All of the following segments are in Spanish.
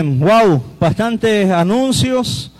Wow, bastantes anuncios.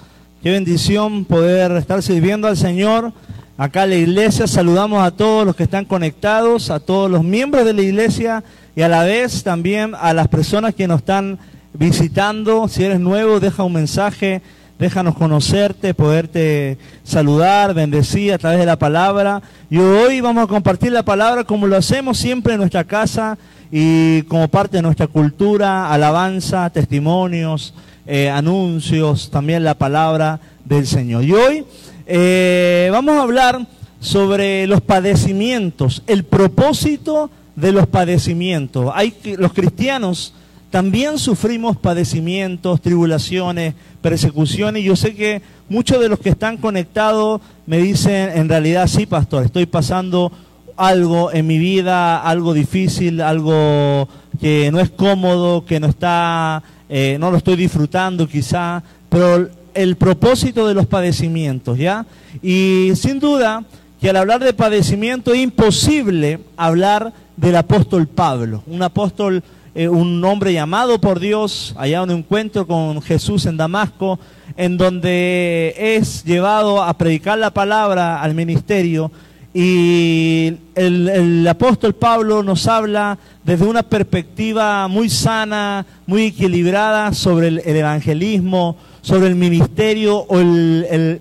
Qué bendición poder estar sirviendo al Señor. Acá en la iglesia saludamos a todos los que están conectados, a todos los miembros de la iglesia y a la vez también a las personas que nos están visitando. Si eres nuevo, deja un mensaje, déjanos conocerte, poderte saludar, bendecir a través de la palabra. Y hoy vamos a compartir la palabra como lo hacemos siempre en nuestra casa y como parte de nuestra cultura, alabanza, testimonios, eh, anuncios, también la palabra del Señor. Y hoy eh, vamos a hablar sobre los padecimientos, el propósito de los padecimientos. Hay los cristianos también sufrimos padecimientos, tribulaciones, persecuciones. Yo sé que muchos de los que están conectados me dicen, en realidad sí, pastor, estoy pasando algo en mi vida, algo difícil, algo que no es cómodo, que no está, eh, no lo estoy disfrutando quizá, pero el propósito de los padecimientos, ¿ya? Y sin duda que al hablar de padecimiento es imposible hablar del apóstol Pablo, un apóstol, eh, un hombre llamado por Dios, allá un encuentro con Jesús en Damasco, en donde es llevado a predicar la palabra al ministerio. Y el, el, apóstol Pablo nos habla desde una perspectiva muy sana, muy equilibrada sobre el, el evangelismo, sobre el ministerio o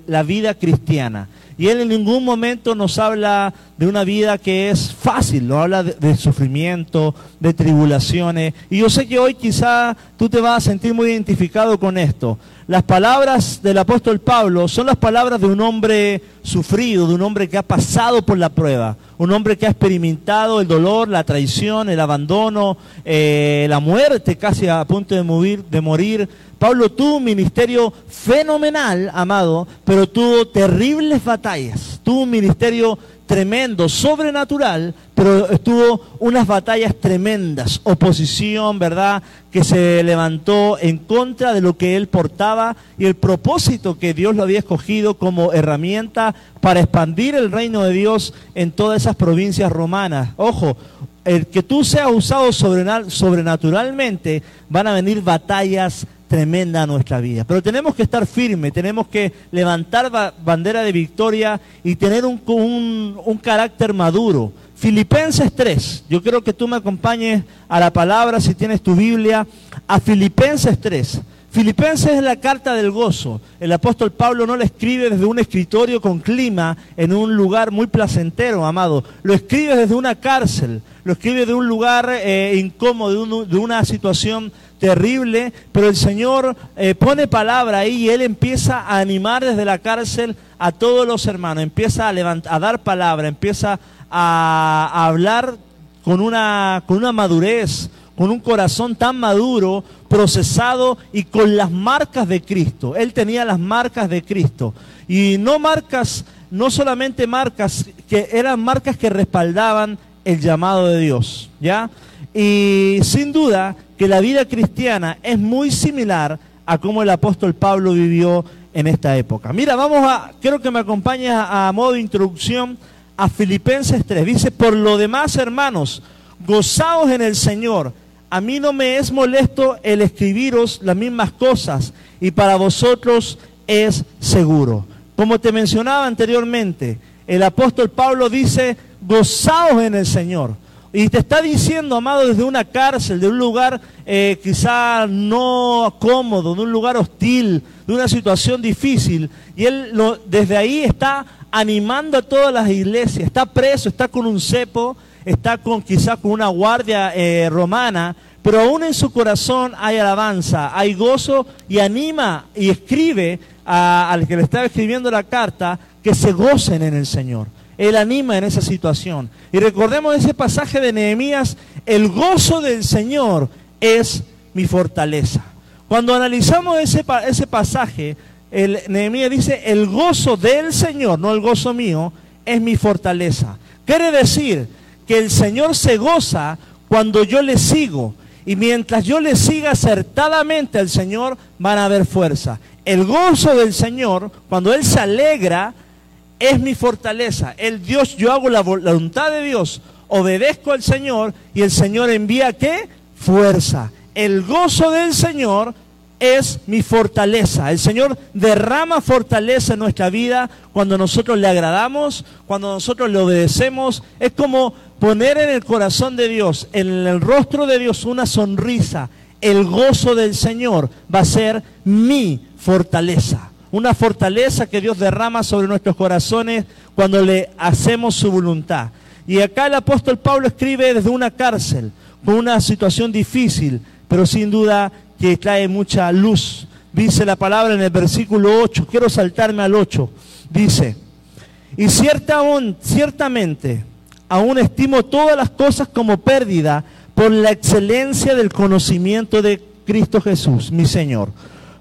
la vida cristiana. Y él en ningún momento nos habla de una vida que es fácil, no habla de, de, sufrimiento, de tribulaciones. Y yo sé que hoy quizá tú te vas a sentir muy identificado con esto. Las palabras del apóstol Pablo son las palabras de un hombre sufrido, de un hombre que ha pasado por la prueba, un hombre que ha experimentado el dolor, la traición, el abandono, eh, la muerte casi a punto de morir, de morir. Pablo tuvo un ministerio fenomenal, amado, pero tuvo terribles batallas, tuvo un ministerio tremendo, sobrenatural, pero estuvo unas batallas tremendas, oposición, ¿verdad? Que se levantó en contra de lo que él portaba y el propósito que Dios lo había escogido como herramienta para expandir el reino de Dios en todas esas provincias romanas. Ojo, el que tú seas usado sobrenaturalmente, van a venir batallas tremenda nuestra vida. Pero tenemos que estar firmes, tenemos que levantar bandera de victoria y tener un, un, un, carácter maduro. Filipenses 3, yo quiero que tú me acompañes a la palabra, si tienes tu Biblia, a Filipenses 3. Filipenses es la carta del gozo. El apóstol Pablo no la escribe desde un escritorio con clima en un lugar muy placentero, amado. Lo escribe desde una cárcel, lo escribe de un lugar eh, incómodo, de, un, de una situación terrible, pero el Señor eh, pone palabra ahí y Él empieza a animar desde la cárcel a todos los hermanos, empieza a, levantar, a dar palabra, empieza a, a hablar con una, con una madurez, con un corazón tan maduro, procesado y con las marcas de Cristo. Él tenía las marcas de Cristo. Y no marcas, no solamente marcas, que eran marcas que respaldaban el llamado de Dios, ¿ya? Y sin duda que la vida cristiana es muy similar a cómo el apóstol Pablo vivió en esta época. Mira, vamos a, quiero que me acompañes a, a modo de introducción a Filipenses 3. Dice, por lo demás, hermanos, gozaos en el Señor. A mí no me es molesto el escribiros las mismas cosas y para vosotros es seguro. Como te mencionaba anteriormente, el apóstol Pablo dice, gozaos en el Señor. Y te está diciendo, amado, desde una cárcel, de un lugar eh, quizá no cómodo, de un lugar hostil, de una situación difícil. Y él lo, desde ahí está animando a todas las iglesias. Está preso, está con un cepo, está con quizá con una guardia eh, romana, pero aún en su corazón hay alabanza, hay gozo y anima y escribe al que le está escribiendo la carta que se gocen en el Señor. Él anima en esa situación. Y recordemos ese pasaje de Nehemías, el gozo del Señor es mi fortaleza. Cuando analizamos ese, ese pasaje, el, Nehemías dice, el gozo del Señor, no el gozo mío, es mi fortaleza. Quiere decir que el Señor se goza cuando yo le sigo. Y mientras yo le siga acertadamente al Señor, van a haber fuerza. El gozo del Señor, cuando Él se alegra, es mi fortaleza. El Dios, yo hago la voluntad de Dios, obedezco al Señor y el Señor envía qué? Fuerza. El gozo del Señor es mi fortaleza. El Señor derrama fortaleza en nuestra vida cuando nosotros le agradamos, cuando nosotros le obedecemos. Es como poner en el corazón de Dios, en el rostro de Dios, una sonrisa. El gozo del Señor va a ser mi fortaleza. Una fortaleza que Dios derrama sobre nuestros corazones cuando le hacemos su voluntad. Y acá el apóstol Pablo escribe desde una cárcel, con una situación difícil, pero sin duda que trae mucha luz. Dice la palabra en el versículo 8, quiero saltarme al 8, dice, y cierta, ciertamente aún estimo todas las cosas como pérdida por la excelencia del conocimiento de Cristo Jesús, mi Señor,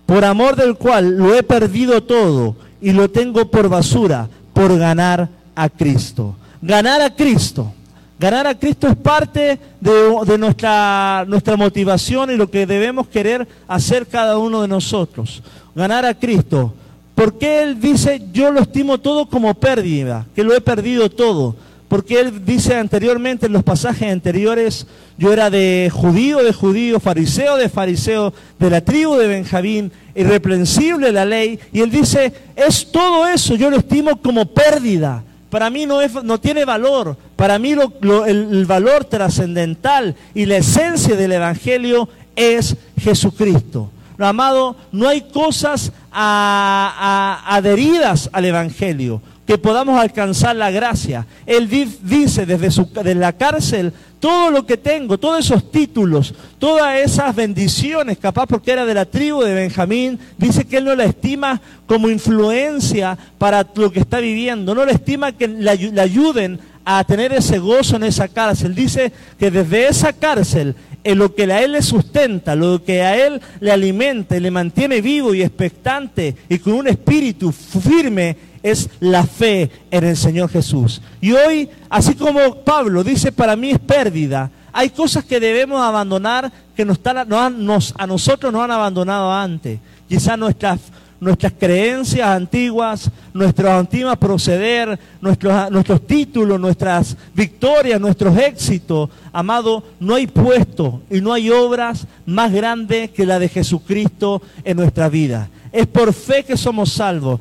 por amor del cual lo he perdido todo y lo tengo por basura, por ganar a Cristo. Ganar a Cristo Ganar a Cristo es parte de, nuestra, nuestra motivación y lo que debemos querer hacer cada uno de nosotros. Ganar a Cristo. Porque Él dice, yo lo estimo todo como pérdida, que lo he perdido todo? Porque Él dice anteriormente, en los pasajes anteriores, yo era de judío de judío, fariseo de fariseo, de la tribu de Benjamín, irreprensible la ley. Y Él dice, es todo eso, yo lo estimo como pérdida para mí no, es, no tiene valor. Para mí el, valor trascendental y la esencia del Evangelio es Jesucristo. amado, no hay cosas adheridas al Evangelio que podamos alcanzar la gracia. Él dice desde, la cárcel, todo lo que tengo, todos esos títulos, todas esas bendiciones, capaz porque era de la tribu de Benjamín, dice que él no la estima como influencia para lo que está viviendo, no la estima que le ayuden a tener ese gozo en esa cárcel. Dice que desde esa cárcel, en lo que a él le sustenta, lo que a él le alimenta, le mantiene vivo y expectante y con un espíritu firme, es la fe en el Señor Jesús. Y hoy, así como Pablo dice, para mí es pérdida, hay cosas que debemos abandonar que nos, a nosotros nos han abandonado antes. Quizás nuestras, nuestras creencias antiguas, nuestro antiguo proceder, nuestros, nuestros títulos, nuestras victorias, nuestros éxitos. Amado, no hay puesto y no hay obras más grandes que la de Jesucristo en nuestra vida es por fe que somos salvos.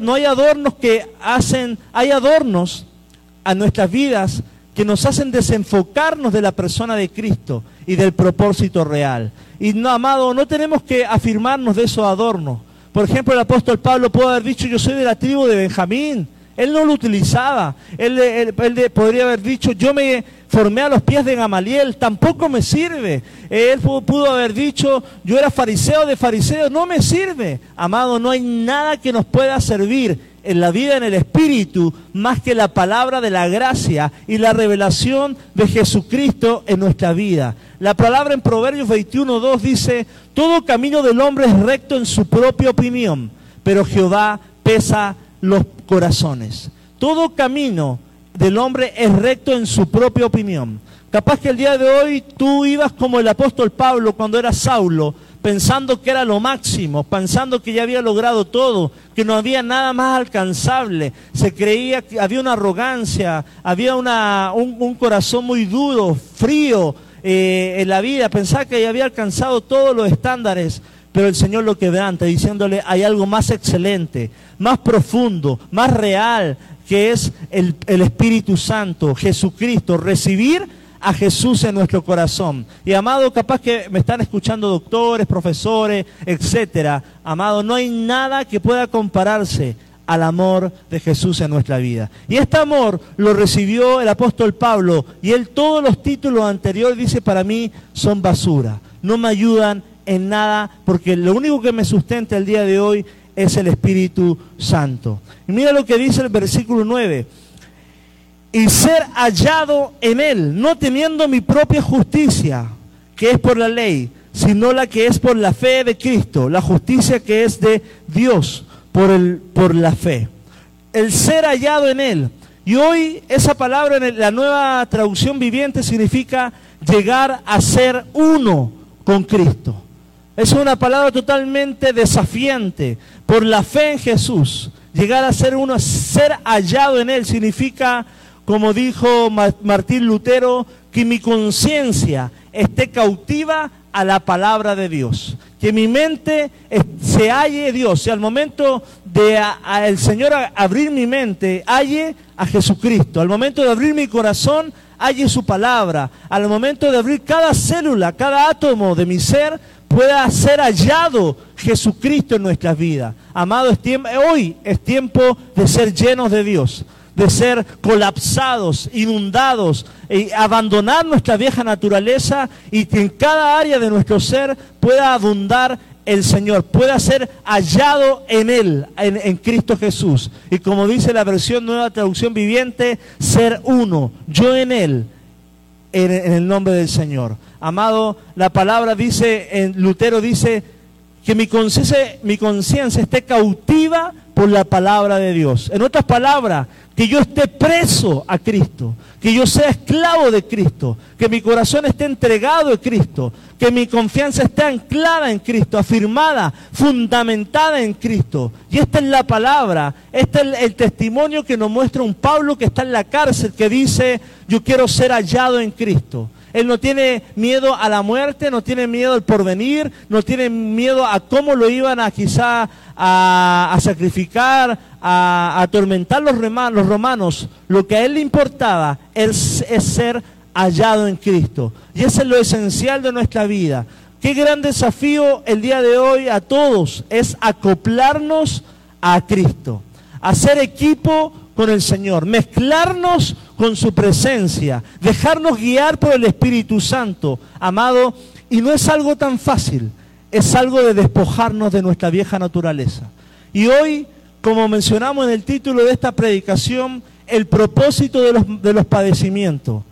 no hay adornos que hacen, hay adornos a nuestras vidas que nos hacen desenfocarnos de la persona de Cristo y del propósito real. Y no, amado, no tenemos que afirmarnos de esos adornos. Por ejemplo, el apóstol Pablo puede haber dicho, yo soy de la tribu de Benjamín. Él no lo utilizaba. Él, podría haber dicho, yo me formé a los pies de Gamaliel, tampoco me sirve. Él pudo haber dicho, yo era fariseo de fariseos, no me sirve. Amado, no hay nada que nos pueda servir en la vida en el Espíritu más que la palabra de la gracia y la revelación de Jesucristo en nuestra vida. La palabra en Proverbios 21.2 dice, todo camino del hombre es recto en su propia opinión, pero Jehová pesa los corazones. Todo camino del hombre es recto en su propia opinión. Capaz que el día de hoy tú ibas como el apóstol Pablo cuando era Saulo, pensando que era lo máximo, pensando que ya había logrado todo, que no había nada más alcanzable. Se creía que había una arrogancia, había una, un, corazón muy duro, frío eh, en la vida, pensaba que ya había alcanzado todos los estándares pero el Señor lo quebranta diciéndole, hay algo más excelente, más profundo, más real, que es el, Espíritu Santo, Jesucristo, recibir a Jesús en nuestro corazón. Y amado, capaz que me están escuchando doctores, profesores, etcétera. Amado, no hay nada que pueda compararse al amor de Jesús en nuestra vida. Y este amor lo recibió el apóstol Pablo y él todos los títulos anteriores dice para mí son basura, no me ayudan en nada, porque lo único que me sustenta el día de hoy es el Espíritu Santo. Y mira lo que dice el versículo 9. Y ser hallado en Él, no teniendo mi propia justicia, que es por la ley, sino la que es por la fe de Cristo, la justicia que es de Dios por, el, por la fe. El ser hallado en Él. Y hoy esa palabra en la nueva traducción viviente significa llegar a ser uno con Cristo. Es una palabra totalmente desafiante. Por la fe en Jesús, llegar a ser uno, ser hallado en Él, significa, como dijo Martín Lutero, que mi conciencia esté cautiva a la palabra de Dios. Que mi mente se halle Dios, si al momento de el Señor abrir mi mente, halle a Jesucristo, al momento de abrir mi corazón, halle su palabra, al momento de abrir cada célula, cada átomo de mi ser, pueda ser hallado Jesucristo en nuestras vidas. Amado, hoy es tiempo de ser llenos de Dios de ser colapsados, inundados, y abandonar nuestra vieja naturaleza y que en cada área de nuestro ser pueda abundar el Señor, pueda ser hallado en Él, en, Cristo Jesús. Y como dice la versión nueva traducción viviente, ser uno, yo en Él, en, el nombre del Señor. Amado, la palabra dice, en Lutero dice, que mi conciencia, mi conciencia esté cautiva por la palabra de Dios. En otras palabras, que yo esté preso a Cristo, que yo sea esclavo de Cristo, que mi corazón esté entregado a Cristo, que mi confianza esté anclada en Cristo, afirmada, fundamentada en Cristo. Y esta es la palabra, este es el, testimonio que nos muestra un Pablo que está en la cárcel, que dice, yo quiero ser hallado en Cristo. Él no tiene miedo a la muerte, no tiene miedo al porvenir, no tiene miedo a cómo lo iban a quizá a, sacrificar, a, atormentar los, los romanos. Lo que a él le importaba es, es ser hallado en Cristo. Y ese es lo esencial de nuestra vida. Qué gran desafío el día de hoy a todos es acoplarnos a Cristo, hacer equipo con el Señor, mezclarnos con su presencia, dejarnos guiar por el Espíritu Santo, amado, y no es algo tan fácil, es algo de despojarnos de nuestra vieja naturaleza. Y hoy, como mencionamos en el título de esta predicación, el propósito de los, de los padecimientos.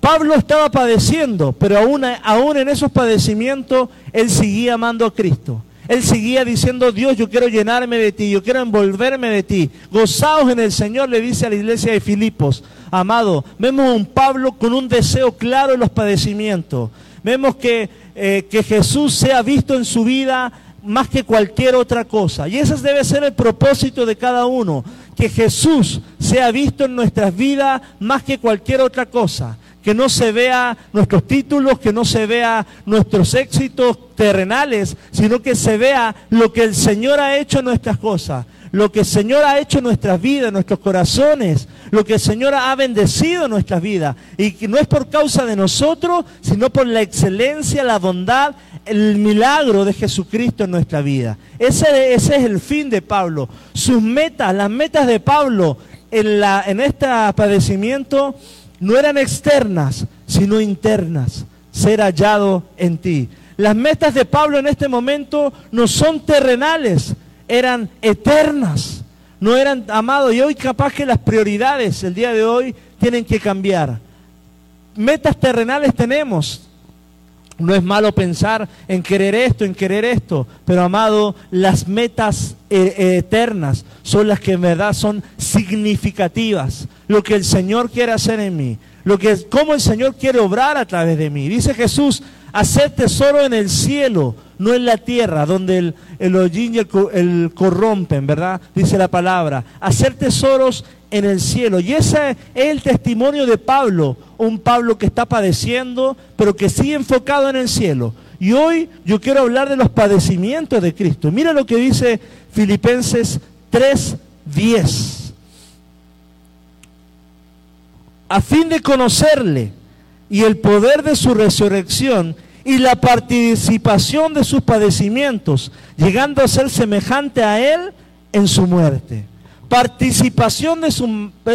Pablo estaba padeciendo, pero aún, aún en esos padecimientos él seguía amando a Cristo. Él seguía diciendo, Dios, yo quiero llenarme de ti, yo quiero envolverme de ti. Gozaos en el Señor, le dice a la iglesia de Filipos. Amado, vemos a un Pablo con un deseo claro en los padecimientos. Vemos que, eh, que Jesús sea visto en su vida más que cualquier otra cosa. Y ese debe ser el propósito de cada uno. Que Jesús sea visto en nuestras vidas más que cualquier otra cosa que no se vea nuestros títulos, que no se vea nuestros éxitos terrenales, sino que se vea lo que el Señor ha hecho en nuestras cosas, lo que el Señor ha hecho en nuestras vidas, en nuestros corazones, lo que el Señor ha bendecido en nuestras vidas. Y que no es por causa de nosotros, sino por la excelencia, la bondad, el milagro de Jesucristo en nuestra vida. Ese, es el fin de Pablo. Sus metas, las metas de Pablo en, en este padecimiento no eran externas, sino internas, ser hallado en ti. Las metas de Pablo en este momento no son terrenales, eran eternas, no eran amados. Y hoy capaz que las prioridades el día de hoy tienen que cambiar. Metas terrenales tenemos, no es malo pensar en querer esto, en querer esto, pero amado, las metas eh, eh, eternas son las que en verdad son significativas. Lo que el Señor quiere hacer en mí, lo que cómo el Señor quiere obrar a través de mí. Dice Jesús, hacer tesoro en el cielo, no en la tierra, donde el, el el, el corrompen, ¿verdad? Dice la palabra. Hacer tesoros en el cielo. Y ese es el testimonio de Pablo, un Pablo que está padeciendo, pero que sigue enfocado en el cielo. Y hoy yo quiero hablar de los padecimientos de Cristo. Mira lo que dice Filipenses 3:10. A fin de conocerle y el poder de su resurrección y la participación de sus padecimientos, llegando a ser semejante a él en su muerte participación de,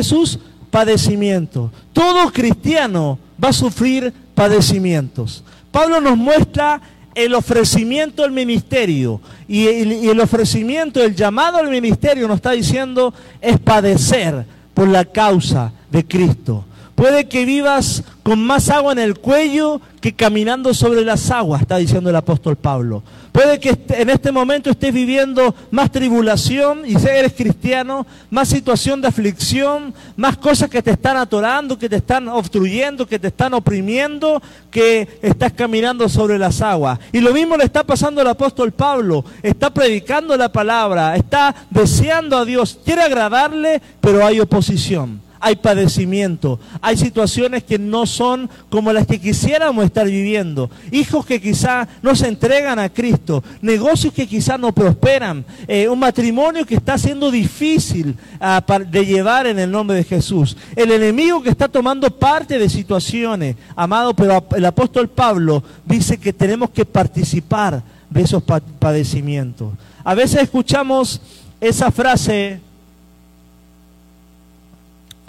sus padecimientos. Todo cristiano va a sufrir padecimientos. Pablo nos muestra el ofrecimiento del ministerio y el, y el ofrecimiento, el llamado al ministerio nos está diciendo es padecer por la causa de Cristo. Puede que vivas con más agua en el cuello que caminando sobre las aguas, está diciendo el apóstol Pablo. Puede que en este momento estés viviendo más tribulación y si eres cristiano, más situación de aflicción, más cosas que te están atorando, que te están obstruyendo, que te están oprimiendo, que estás caminando sobre las aguas. Y lo mismo le está pasando al apóstol Pablo. Está predicando la palabra, está deseando a Dios, quiere agradarle, pero hay oposición hay padecimiento, hay situaciones que no son como las que quisiéramos estar viviendo, hijos que quizá no se entregan a Cristo, negocios que quizá no prosperan, eh, un matrimonio que está siendo difícil ah, de llevar en el nombre de Jesús, el enemigo que está tomando parte de situaciones, amado, pero el apóstol Pablo dice que tenemos que participar de esos padecimientos. A veces escuchamos esa frase,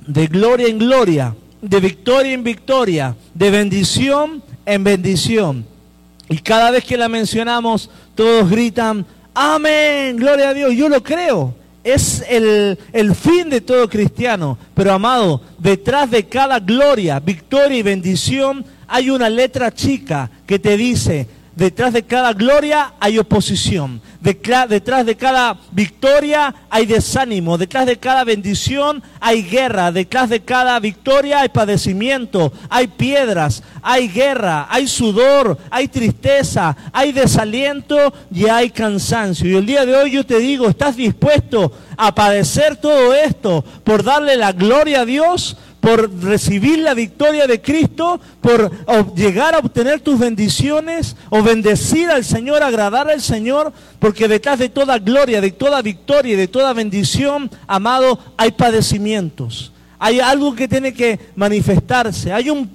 de gloria en gloria, de victoria en victoria, de bendición en bendición. Y cada vez que la mencionamos, todos gritan, amén, gloria a Dios. Yo lo creo. Es el, el, fin de todo cristiano. Pero amado, detrás de cada gloria, victoria y bendición hay una letra chica que te dice, detrás de cada gloria hay oposición detrás de cada victoria hay desánimo, detrás de cada bendición hay guerra, detrás de cada victoria hay padecimiento, hay piedras, hay guerra, hay sudor, hay tristeza, hay desaliento y hay cansancio. Y el día de hoy yo te digo, ¿estás dispuesto a padecer todo esto por darle la gloria a Dios? Por recibir la victoria de Cristo, por llegar a obtener tus bendiciones o bendecir al Señor, agradar al Señor, porque detrás de toda gloria, de toda victoria y de toda bendición, amado, hay padecimientos. Hay algo que tiene que manifestarse. Hay un,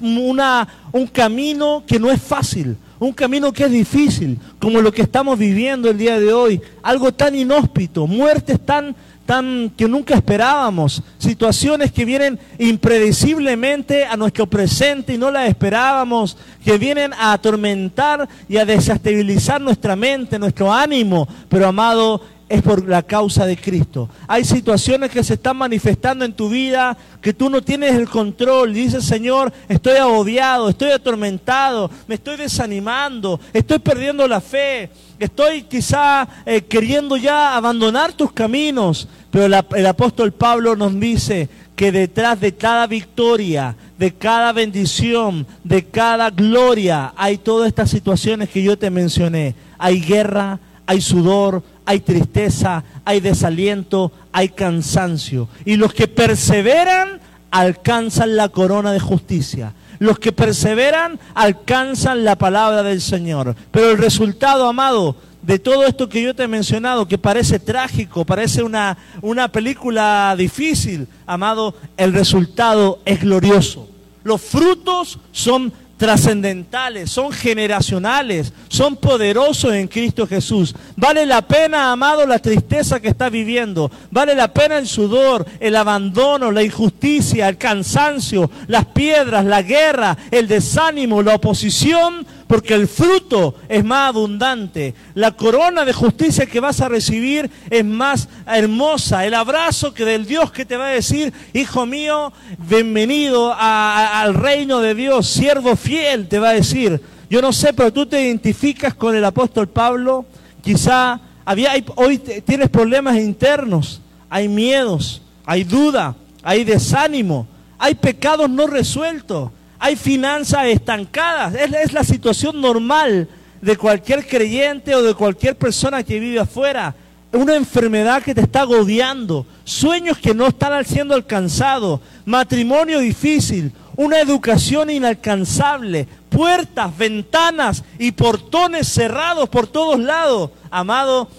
un camino que no es fácil, un camino que es difícil, como lo que estamos viviendo el día de hoy. Algo tan inhóspito, muertes tan tan que nunca esperábamos, situaciones que vienen impredeciblemente a nuestro presente y no las esperábamos, que vienen a atormentar y a desestabilizar nuestra mente, nuestro ánimo, pero amado, es por la causa de Cristo. Hay situaciones que se están manifestando en tu vida que tú no tienes el control. dices, Señor, estoy agobiado, estoy atormentado, me estoy desanimando, estoy perdiendo la fe, estoy quizá eh, queriendo ya abandonar tus caminos. Pero el apóstol Pablo nos dice que detrás de cada victoria, de cada bendición, de cada gloria, hay todas estas situaciones que yo te mencioné. Hay guerra, hay sudor, hay tristeza, hay desaliento, hay cansancio. Y los que perseveran alcanzan la corona de justicia. Los que perseveran alcanzan la palabra del Señor. Pero el resultado, amado, de todo esto que yo te he mencionado, que parece trágico, parece una, una película difícil, amado, el resultado es glorioso. Los frutos son trascendentales, son generacionales, son poderosos en Cristo Jesús. Vale la pena, amado, la tristeza que está viviendo. Vale la pena el sudor, el abandono, la injusticia, el cansancio, las piedras, la guerra, el desánimo, la oposición porque el fruto es más abundante. La corona de justicia que vas a recibir es más hermosa. El abrazo que del Dios que te va a decir, hijo mío, bienvenido al reino de Dios, siervo fiel, te va a decir. Yo no sé, pero tú te identificas con el apóstol Pablo. Quizá había, hoy tienes problemas internos, hay miedos, hay duda, hay desánimo, hay pecados no resueltos. Hay finanzas estancadas. Es, la situación normal de cualquier creyente o de cualquier persona que vive afuera. Una enfermedad que te está agobiando. Sueños que no están siendo alcanzados. Matrimonio difícil. Una educación inalcanzable. Puertas, ventanas y portones cerrados por todos lados. Amado,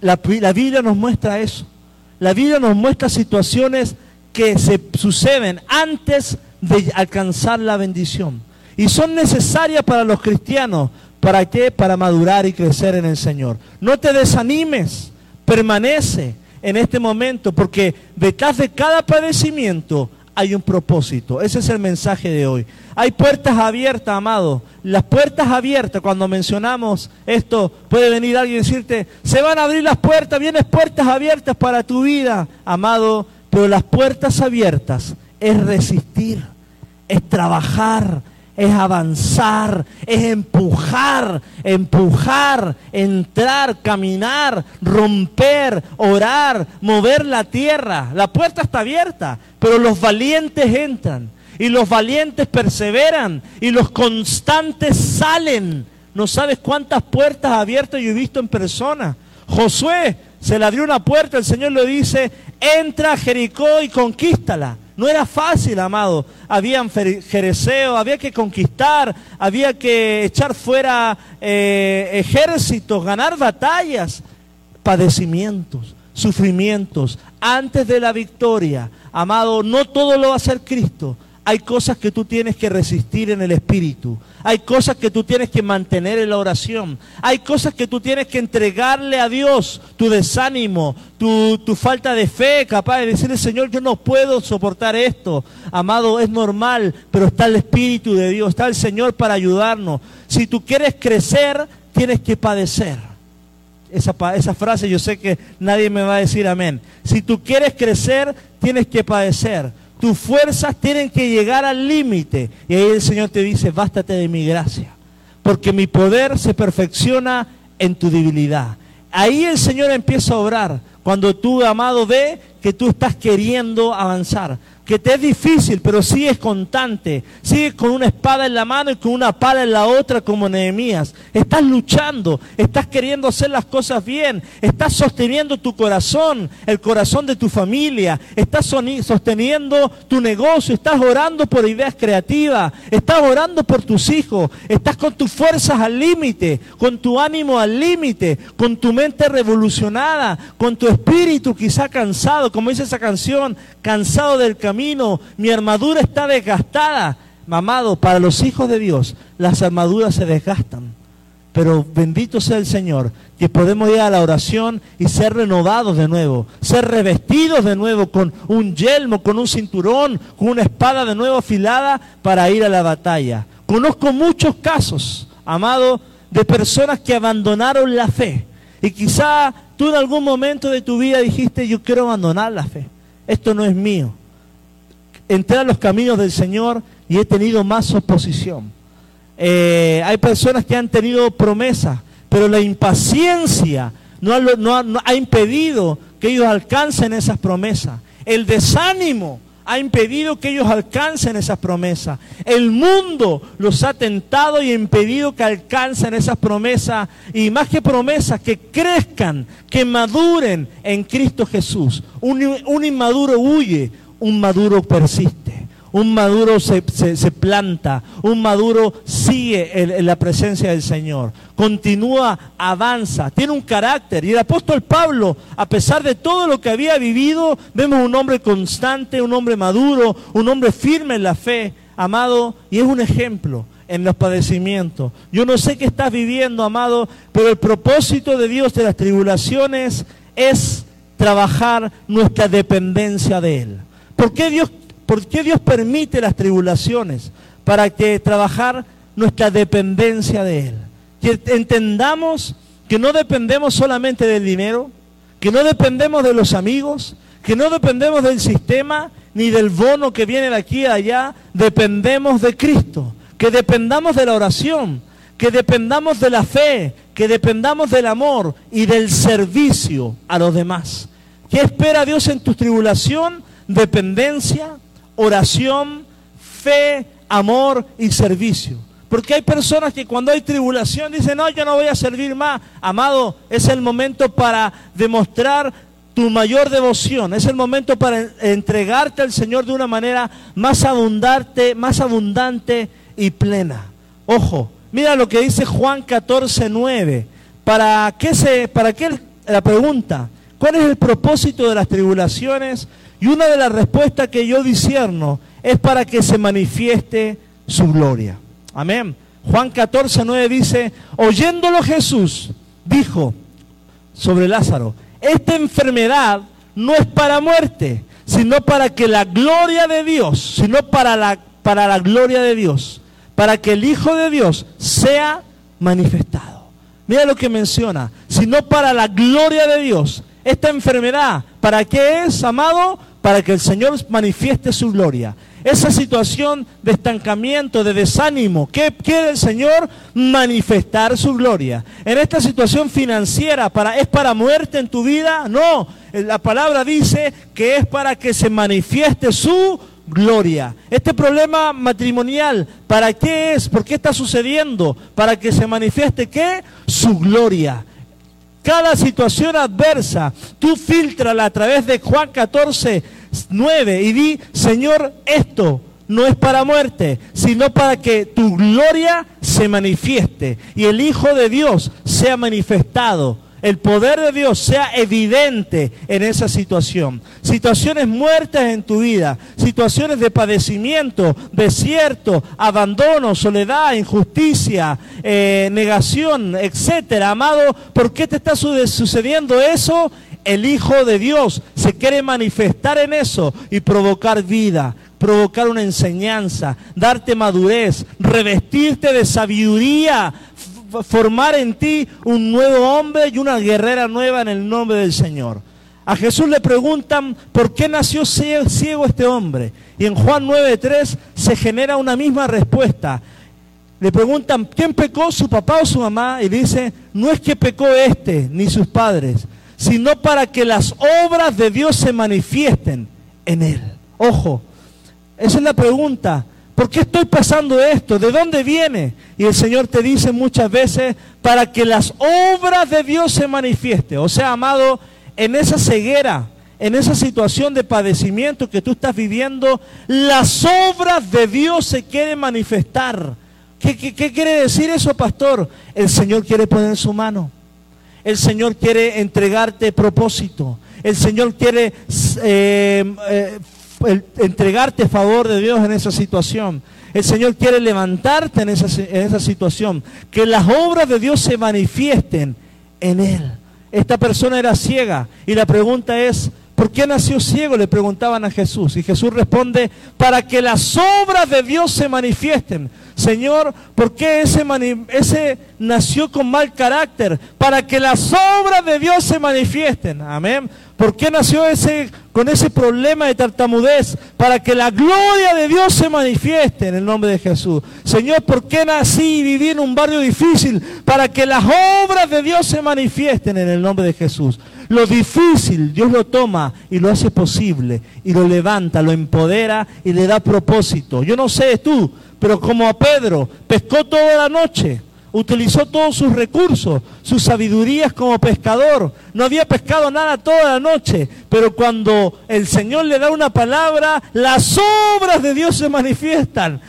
la, la Biblia nos muestra eso. La Biblia nos muestra situaciones que se suceden antes de alcanzar la bendición. Y son necesarias para los cristianos. ¿Para qué? Para madurar y crecer en el Señor. No te desanimes, permanece en este momento, porque detrás de cada padecimiento hay un propósito. Ese es el mensaje de hoy. Hay puertas abiertas, amado. Las puertas abiertas, cuando mencionamos esto, puede venir alguien y decirte, se van a abrir las puertas, vienes puertas abiertas para tu vida, amado. Pero las puertas abiertas es resistir, es trabajar, es avanzar, es empujar, empujar, entrar, caminar, romper, orar, mover la tierra. La puerta está abierta, pero los valientes entran y los valientes perseveran y los constantes salen. No sabes cuántas puertas abiertas yo he visto en persona. Josué se le abrió una puerta, el Señor le dice, entra a Jericó y conquístala. No era fácil, amado. Había jereceo, había que conquistar, había que echar fuera eh, ejércitos, ganar batallas, padecimientos, sufrimientos. Antes de la victoria, amado, no todo lo va a hacer Cristo. Hay cosas que tú tienes que resistir en el Espíritu. Hay cosas que tú tienes que mantener en la oración. Hay cosas que tú tienes que entregarle a Dios. Tu desánimo, tu, tu, falta de fe, capaz de decirle, Señor, yo no puedo soportar esto. Amado, es normal, pero está el Espíritu de Dios, está el Señor para ayudarnos. Si tú quieres crecer, tienes que padecer. Esa, esa frase yo sé que nadie me va a decir amén. Si tú quieres crecer, tienes que padecer tus fuerzas tienen que llegar al límite. Y ahí el Señor te dice, bástate de mi gracia, porque mi poder se perfecciona en tu debilidad. Ahí el Señor empieza a obrar, cuando tú, amado, ve que tú estás queriendo avanzar que te es difícil, pero sigues constante, sigues con una espada en la mano y con una pala en la otra como Nehemías. Estás luchando, estás queriendo hacer las cosas bien, estás sosteniendo tu corazón, el corazón de tu familia, estás sosteniendo tu negocio, estás orando por ideas creativas, estás orando por tus hijos, estás con tus fuerzas al límite, con tu ánimo al límite, con tu mente revolucionada, con tu espíritu quizá cansado, como dice esa canción, cansado del camino mi armadura está desgastada. Mamado, para los hijos de Dios, las armaduras se desgastan. Pero bendito sea el Señor, que podemos ir a la oración y ser renovados de nuevo, ser revestidos de nuevo con un yelmo, con un cinturón, con una espada de nuevo afilada para ir a la batalla. Conozco muchos casos, amado, de personas que abandonaron la fe. Y quizá tú en algún momento de tu vida dijiste, yo quiero abandonar la fe. Esto no es mío entré a los caminos del Señor y he tenido más oposición. Eh, hay personas que han tenido promesas, pero la impaciencia no ha, impedido que ellos alcancen esas promesas. El desánimo ha impedido que ellos alcancen esas promesas. El mundo los ha tentado y impedido que alcancen esas promesas. Y más que promesas, que crezcan, que maduren en Cristo Jesús. un inmaduro huye, un maduro persiste, un maduro se, planta, un maduro sigue la presencia del Señor, continúa, avanza, tiene un carácter. Y el apóstol Pablo, a pesar de todo lo que había vivido, vemos un hombre constante, un hombre maduro, un hombre firme en la fe, amado, y es un ejemplo en los padecimientos. Yo no sé qué estás viviendo, amado, pero el propósito de Dios de las tribulaciones es trabajar nuestra dependencia de Él. ¿Por qué Dios, por qué Dios permite las tribulaciones? Para que trabajar nuestra dependencia de Él. Que entendamos que no dependemos solamente del dinero, que no dependemos de los amigos, que no dependemos del sistema ni del bono que viene de aquí a allá, dependemos de Cristo, que dependamos de la oración, que dependamos de la fe, que dependamos del amor y del servicio a los demás. ¿Qué espera Dios en tu tribulación? dependencia, oración, fe, amor y servicio. Porque hay personas que cuando hay tribulación dicen, no, yo no voy a servir más. Amado, es el momento para demostrar tu mayor devoción. Es el momento para entregarte al Señor de una manera más abundante, más abundante y plena. Ojo, mira lo que dice Juan 14, 9. ¿Para qué, se, ¿Para qué la pregunta? ¿Cuál es el propósito de las tribulaciones? Y una de las respuestas que yo disierno es para que se manifieste su gloria. Amén. Juan 14, 9 dice, oyéndolo Jesús, dijo sobre Lázaro, esta enfermedad no es para muerte, sino para que la gloria de Dios, sino para la, para la gloria de Dios, para que el Hijo de Dios sea manifestado. Mira lo que menciona, sino para la gloria de Dios. Esta enfermedad, ¿para qué es, amado? Para que el Señor manifieste su gloria. Esa situación de estancamiento, de desánimo, ¿qué quiere el Señor? Manifestar su gloria. En esta situación financiera, para, ¿es para muerte en tu vida? No, la palabra dice que es para que se manifieste su gloria. Este problema matrimonial, ¿para qué es? ¿Por qué está sucediendo? Para que se manifieste qué? Su gloria. Cada situación adversa, tú filtrala a través de Juan 14, 9 y di, Señor, esto no es para muerte, sino para que tu gloria se manifieste y el Hijo de Dios sea manifestado el poder de Dios sea evidente en esa situación. Situaciones muertas en tu vida, situaciones de padecimiento, desierto, abandono, soledad, injusticia, eh, negación, etcétera. Amado, ¿por qué te está sucediendo eso? El Hijo de Dios se quiere manifestar en eso y provocar vida, provocar una enseñanza, darte madurez, revestirte de sabiduría formar en ti un nuevo hombre y una guerrera nueva en el nombre del Señor. A Jesús le preguntan por qué nació ciego este hombre. Y en Juan 9.3 se genera una misma respuesta. Le preguntan, ¿quién pecó, su papá o su mamá? Y dice, no es que pecó este ni sus padres, sino para que las obras de Dios se manifiesten en él. Ojo, esa es la pregunta. ¿Por qué estoy pasando esto? ¿De dónde viene? Y el Señor te dice muchas veces, para que las obras de Dios se manifiesten. O sea, amado, en esa ceguera, en esa situación de padecimiento que tú estás viviendo, las obras de Dios se quieren manifestar. ¿Qué, quiere decir eso, pastor? El Señor quiere poner su mano. El Señor quiere entregarte propósito. El Señor quiere eh, eh, entregarte a favor de Dios en esa situación. El Señor quiere levantarte en esa, en esa situación. Que las obras de Dios se manifiesten en Él. Esta persona era ciega y la pregunta es, ¿por qué nació ciego? Le preguntaban a Jesús. Y Jesús responde, para que las obras de Dios se manifiesten. Señor, ¿por qué ese, nació con mal carácter? Para que las obras de Dios se manifiesten. Amén. ¿Por qué nació ese, con ese problema de tartamudez? Para que la gloria de Dios se manifieste en el nombre de Jesús. Señor, ¿por qué nací y viví en un barrio difícil? Para que las obras de Dios se manifiesten en el nombre de Jesús. Lo difícil Dios lo toma y lo hace posible y lo levanta, lo empodera y le da propósito. Yo no sé tú, pero como a Pedro, pescó toda la noche utilizó todos sus recursos, sus sabidurías como pescador. No había pescado nada toda la noche, pero cuando el Señor le da una palabra, las obras de Dios se manifiestan.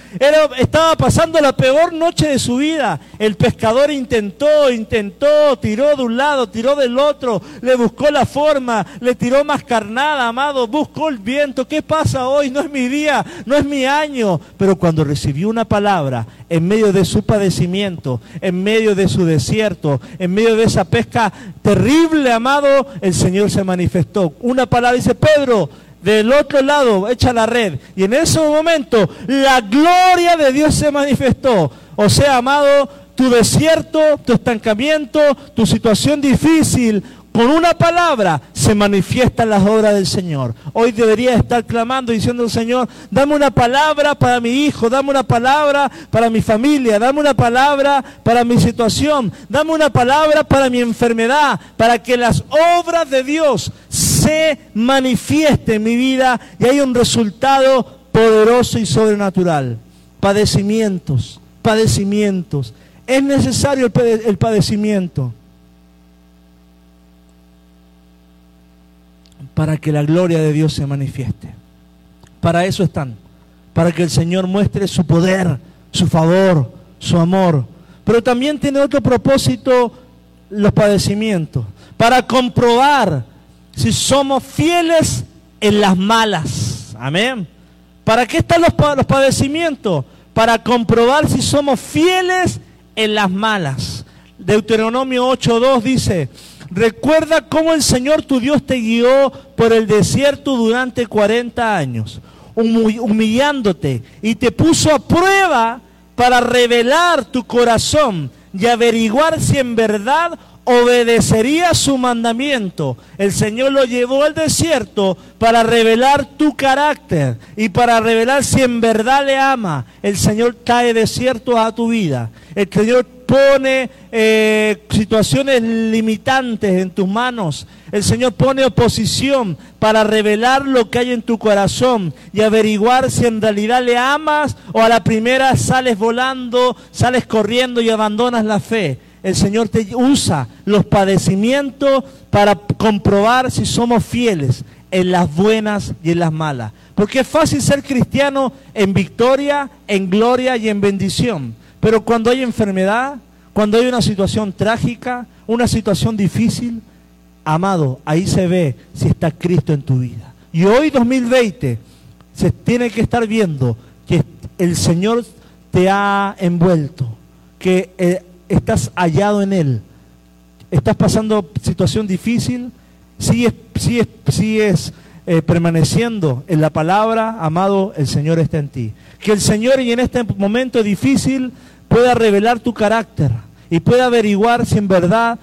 estaba pasando la peor noche de su vida. El pescador intentó, intentó, tiró de un lado, tiró del otro, le buscó la forma, le tiró más carnada, amado, buscó el viento. ¿Qué pasa hoy? No es mi día, no es mi año. Pero cuando recibió una palabra, en medio de su padecimiento, en medio de su desierto, en medio de esa pesca terrible, amado, el Señor se manifestó. Una palabra dice, Pedro, del otro lado, echa la red. Y en ese momento la gloria de Dios se manifestó. O sea, amado, tu desierto, tu estancamiento, tu situación difícil, con una palabra se manifiestan las obras del Señor. Hoy debería estar clamando diciendo, Señor, dame una palabra para mi hijo, dame una palabra para mi familia, dame una palabra para mi situación, dame una palabra para mi enfermedad, para que las obras de Dios se manifiesten en mi vida y haya un resultado poderoso y sobrenatural. Padecimientos, padecimientos. Es necesario el padecimiento. Para que la gloria de Dios se manifieste. Para eso están, para que el Señor muestre su poder, su favor, su amor. Pero también tiene otro propósito los padecimientos, para comprobar si somos fieles en las malas. Amén. ¿Para qué están los, los padecimientos? Para comprobar si somos fieles en las malas. Deuteronomio 8.2 dice, Recuerda cómo el Señor tu Dios te guió por el desierto durante 40 años, humillándote y te puso a prueba para revelar tu corazón y averiguar si en verdad obedecería su mandamiento. El Señor lo llevó al desierto para revelar tu carácter y para revelar si en verdad le ama. El Señor cae desierto a tu vida. El Señor pone eh, situaciones limitantes en tus manos. El Señor pone oposición para revelar lo que hay en tu corazón y averiguar si en realidad le amas o a la primera sales volando, sales corriendo y abandonas la fe. El Señor te usa los padecimientos para comprobar si somos fieles en las buenas y en las malas. Porque es fácil ser cristiano en victoria, en gloria y en bendición. Pero cuando hay enfermedad, cuando hay una situación trágica, una situación difícil, amado, ahí se ve si está Cristo en tu vida. Y hoy 2020 se tiene que estar viendo que el Señor te ha envuelto, que eh, estás hallado en Él. Estás pasando situación difícil, sigues, sigues, sigues eh, permaneciendo en la palabra, amado, el Señor está en ti. Que el Señor y en este momento difícil pueda revelar tu carácter y pueda averiguar si en verdad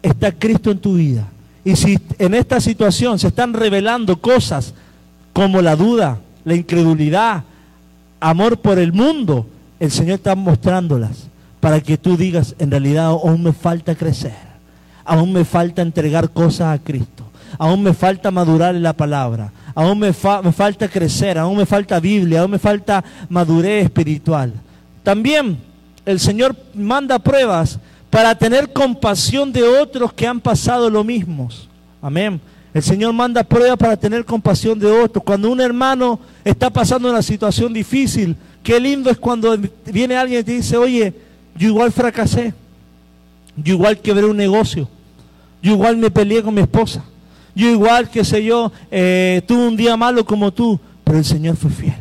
está Cristo en tu vida. Y si en esta situación se están revelando cosas como la duda, la incredulidad, amor por el mundo, el Señor está mostrándolas para que tú digas, en realidad aún me falta crecer, aún me falta entregar cosas a Cristo, aún me falta madurar en la palabra, aún me, me falta crecer, aún me falta Biblia, aún me falta madurez espiritual. También el Señor manda pruebas para tener compasión de otros que han pasado lo mismo. Amén. El Señor manda pruebas para tener compasión de otros. Cuando un hermano está pasando una situación difícil, qué lindo es cuando viene alguien y te dice, oye, yo igual fracasé, yo igual quebré un negocio, yo igual me peleé con mi esposa, yo igual, qué sé yo, eh, tuve un día malo como tú, pero el Señor fue fiel.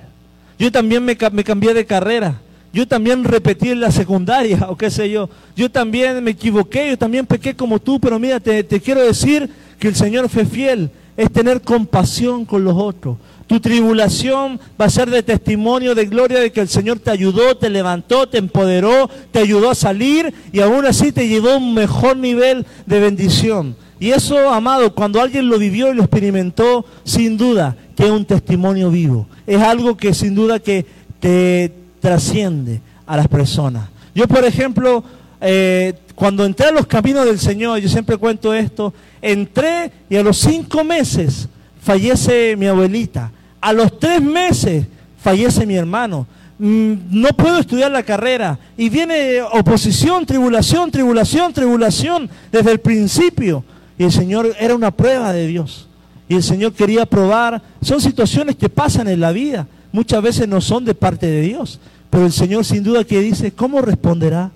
Yo también me, me cambié de carrera, yo también repetí en la secundaria, o qué sé yo. Yo también me equivoqué, yo también pequé como tú, pero mira, te, quiero decir que el Señor fue fiel. Es tener compasión con los otros. Tu tribulación va a ser de testimonio de gloria de que el Señor te ayudó, te levantó, te empoderó, te ayudó a salir y aún así te llevó a un mejor nivel de bendición. Y eso, amado, cuando alguien lo vivió y lo experimentó, sin duda que es un testimonio vivo. Es algo que sin duda que te, trasciende a las personas. Yo, por ejemplo, eh, cuando entré a los caminos del Señor, yo siempre cuento esto, entré y a los cinco meses fallece mi abuelita. A los tres meses fallece mi hermano. Mm, no puedo estudiar la carrera. Y viene oposición, tribulación, tribulación, tribulación desde el principio. Y el Señor era una prueba de Dios. Y el Señor quería probar. Son situaciones que pasan en la vida. Muchas veces no son de parte de Dios. Pero el Señor sin duda que dice, ¿cómo responderá?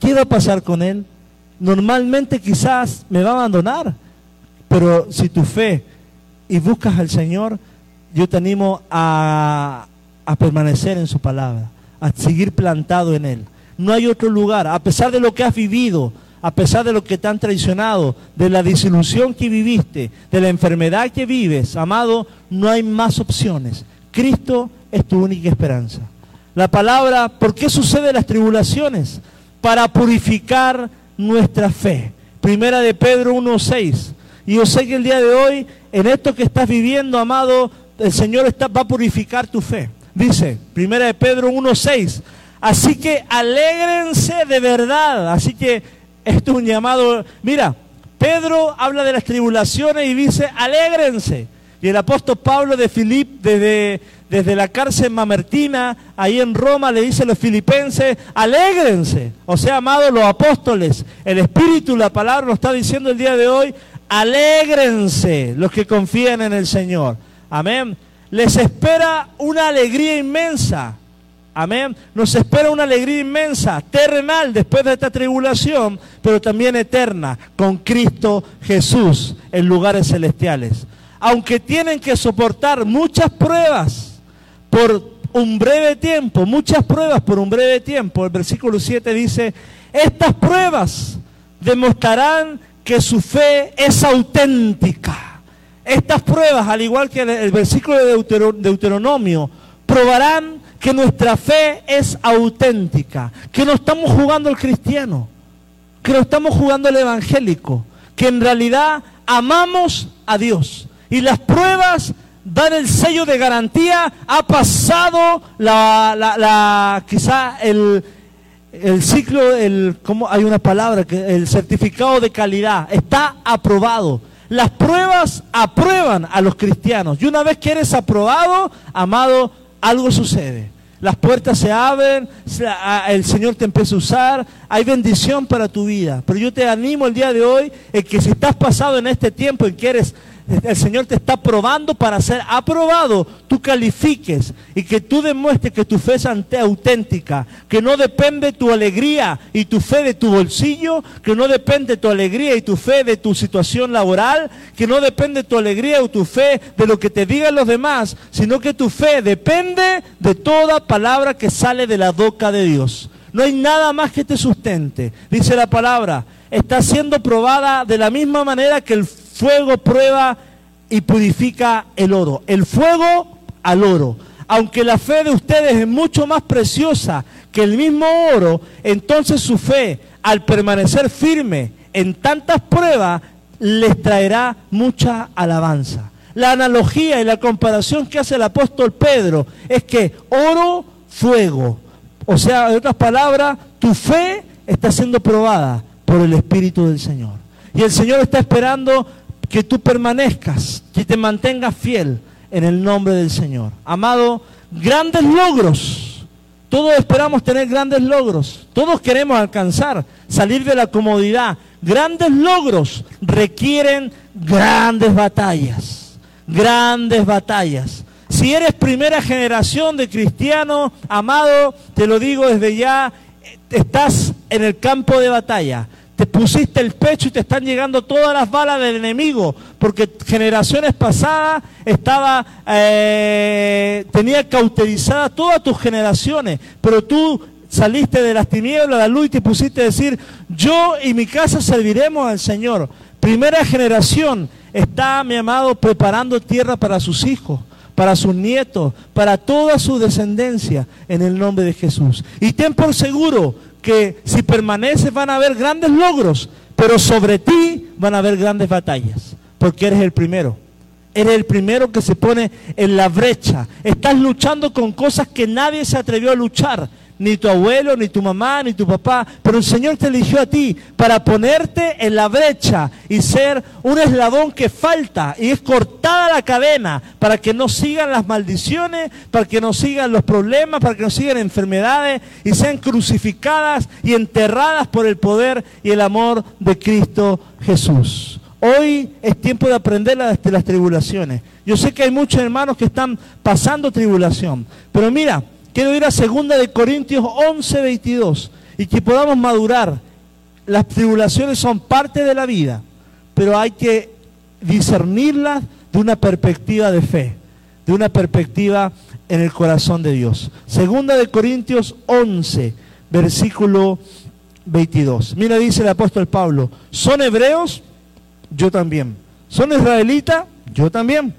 ¿Qué va a pasar con él? Normalmente quizás me va a abandonar, pero si tu fe y buscas al Señor, yo te animo a, a permanecer en su palabra, a seguir plantado en Él. No hay otro lugar, a pesar de lo que has vivido, a pesar de lo que te han traicionado, de la disilusión que viviste, de la enfermedad que vives, amado, no hay más opciones. Cristo es tu única esperanza. La palabra, ¿por qué suceden las tribulaciones? Para purificar nuestra fe. Primera de Pedro 1.6. Y yo sé que el día de hoy, en esto que estás viviendo, amado, el Señor está, va a purificar tu fe. Dice, Primera de Pedro 1.6. Así que alégrense de verdad. Así que esto es un llamado. Mira, Pedro habla de las tribulaciones y dice, alégrense. Y el apóstol Pablo de Filip, desde, desde la cárcel mamertina, ahí en Roma, le dice a los filipenses, alégrense. O sea, amados los apóstoles, el Espíritu, la palabra nos está diciendo el día de hoy, alégrense los que confían en el Señor. Amén. Les espera una alegría inmensa. Amén. Nos espera una alegría inmensa, terrenal después de esta tribulación, pero también eterna, con Cristo Jesús en lugares celestiales aunque tienen que soportar muchas pruebas por un breve tiempo, muchas pruebas por un breve tiempo, el versículo 7 dice, estas pruebas demostrarán que su fe es auténtica. Estas pruebas, al igual que el versículo de Deuteronomio, probarán que nuestra fe es auténtica, que no estamos jugando al cristiano, que no estamos jugando al evangélico, que en realidad amamos a Dios, y las pruebas dan el sello de garantía, ha pasado la, la, quizá el, el ciclo, el, ¿cómo? hay una palabra, el certificado de calidad, está aprobado. Las pruebas aprueban a los cristianos. Y una vez que eres aprobado, amado, algo sucede. Las puertas se abren, el Señor te empieza a usar, hay bendición para tu vida. Pero yo te animo el día de hoy en que si estás pasado en este tiempo en que eres el Señor te está probando para ser aprobado, tú califiques y que tú demuestres que tu fe es auténtica, que no depende tu alegría y tu fe de tu bolsillo, que no depende tu alegría y tu fe de tu situación laboral, que no depende tu alegría o tu fe de lo que te digan los demás, sino que tu fe depende de toda palabra que sale de la boca de Dios. No hay nada más que te sustente. Dice la palabra, está siendo probada de la misma manera que el fuego prueba y purifica el oro. El fuego al oro. Aunque la fe de ustedes es mucho más preciosa que el mismo oro, entonces su fe, al permanecer firme en tantas pruebas, les traerá mucha alabanza. La analogía y la comparación que hace el apóstol Pedro es que oro, fuego. O sea, en otras palabras, tu fe está siendo probada por el Espíritu del Señor. Y el Señor está esperando que tú permanezcas, que te mantengas fiel en el nombre del Señor. Amado, grandes logros. Todos esperamos tener grandes logros. Todos queremos alcanzar, salir de la comodidad. Grandes logros requieren grandes batallas. Grandes batallas. Si eres primera generación de cristiano, amado, te lo digo desde ya, estás en el campo de batalla te pusiste el pecho y te están llegando todas las balas del enemigo, porque generaciones pasadas estaba, eh, tenía cauterizadas todas tus generaciones, pero tú saliste de las tinieblas a la luz y te pusiste a decir, yo y mi casa serviremos al Señor. Primera generación está, mi amado, preparando tierra para sus hijos para sus nietos, para toda su descendencia, en el nombre de Jesús. Y ten por seguro que si permaneces van a haber grandes logros, pero sobre ti van a haber grandes batallas, porque eres el primero. Eres el primero que se pone en la brecha. Estás luchando con cosas que nadie se atrevió a luchar ni tu abuelo, ni tu mamá, ni tu papá, pero el Señor te eligió a ti para ponerte en la brecha y ser un eslabón que falta y es cortada la cadena para que no sigan las maldiciones, para que no sigan los problemas, para que no sigan enfermedades y sean crucificadas y enterradas por el poder y el amor de Cristo Jesús. Hoy es tiempo de aprender las, las tribulaciones. Yo sé que hay muchos hermanos que están pasando tribulación, pero mira, Quiero ir a 2 de Corintios 11, 22 y que podamos madurar. Las tribulaciones son parte de la vida, pero hay que discernirlas de una perspectiva de fe, de una perspectiva en el corazón de Dios. Segunda de Corintios 11, versículo 22. Mira, dice el apóstol Pablo, ¿son hebreos? Yo también. ¿Son israelitas? Yo también.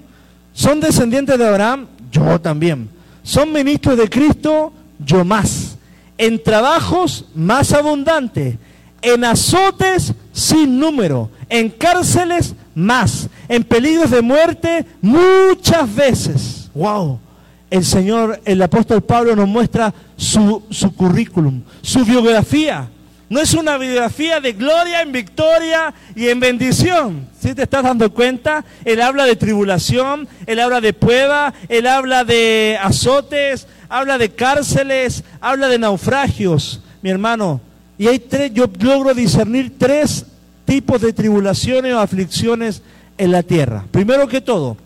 ¿Son descendientes de Abraham? Yo también son ministros de Cristo, yo más. En trabajos más abundantes. En azotes sin número. En cárceles más. En peligros de muerte muchas veces. ¡Wow! El Señor, el apóstol Pablo nos muestra su, su currículum, su biografía. No es una biografía de gloria en victoria y en bendición. Si te estás dando cuenta, Él habla de tribulación, Él habla de prueba, Él habla de azotes, habla de cárceles, habla de naufragios, mi hermano. Y hay tres, yo logro discernir tres tipos de tribulaciones o aflicciones en la tierra. Primero que todo,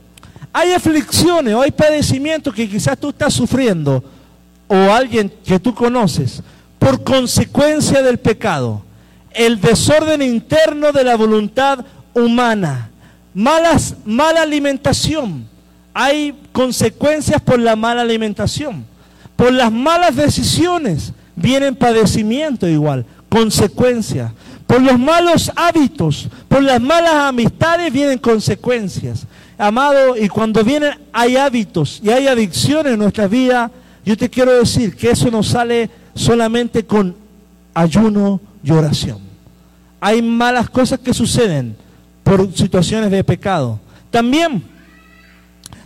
hay aflicciones o hay padecimientos que quizás tú estás sufriendo o alguien que tú conoces por consecuencia del pecado, el desorden interno de la voluntad humana, mala alimentación. Hay consecuencias por la mala alimentación. Por las malas decisiones vienen padecimientos igual, consecuencias. Por los malos hábitos, por las malas amistades vienen consecuencias. Amado, y cuando vienen hay hábitos y hay adicciones en nuestra vida, yo te quiero decir que eso no sale solamente con ayuno y oración. Hay malas cosas que suceden por situaciones de pecado. También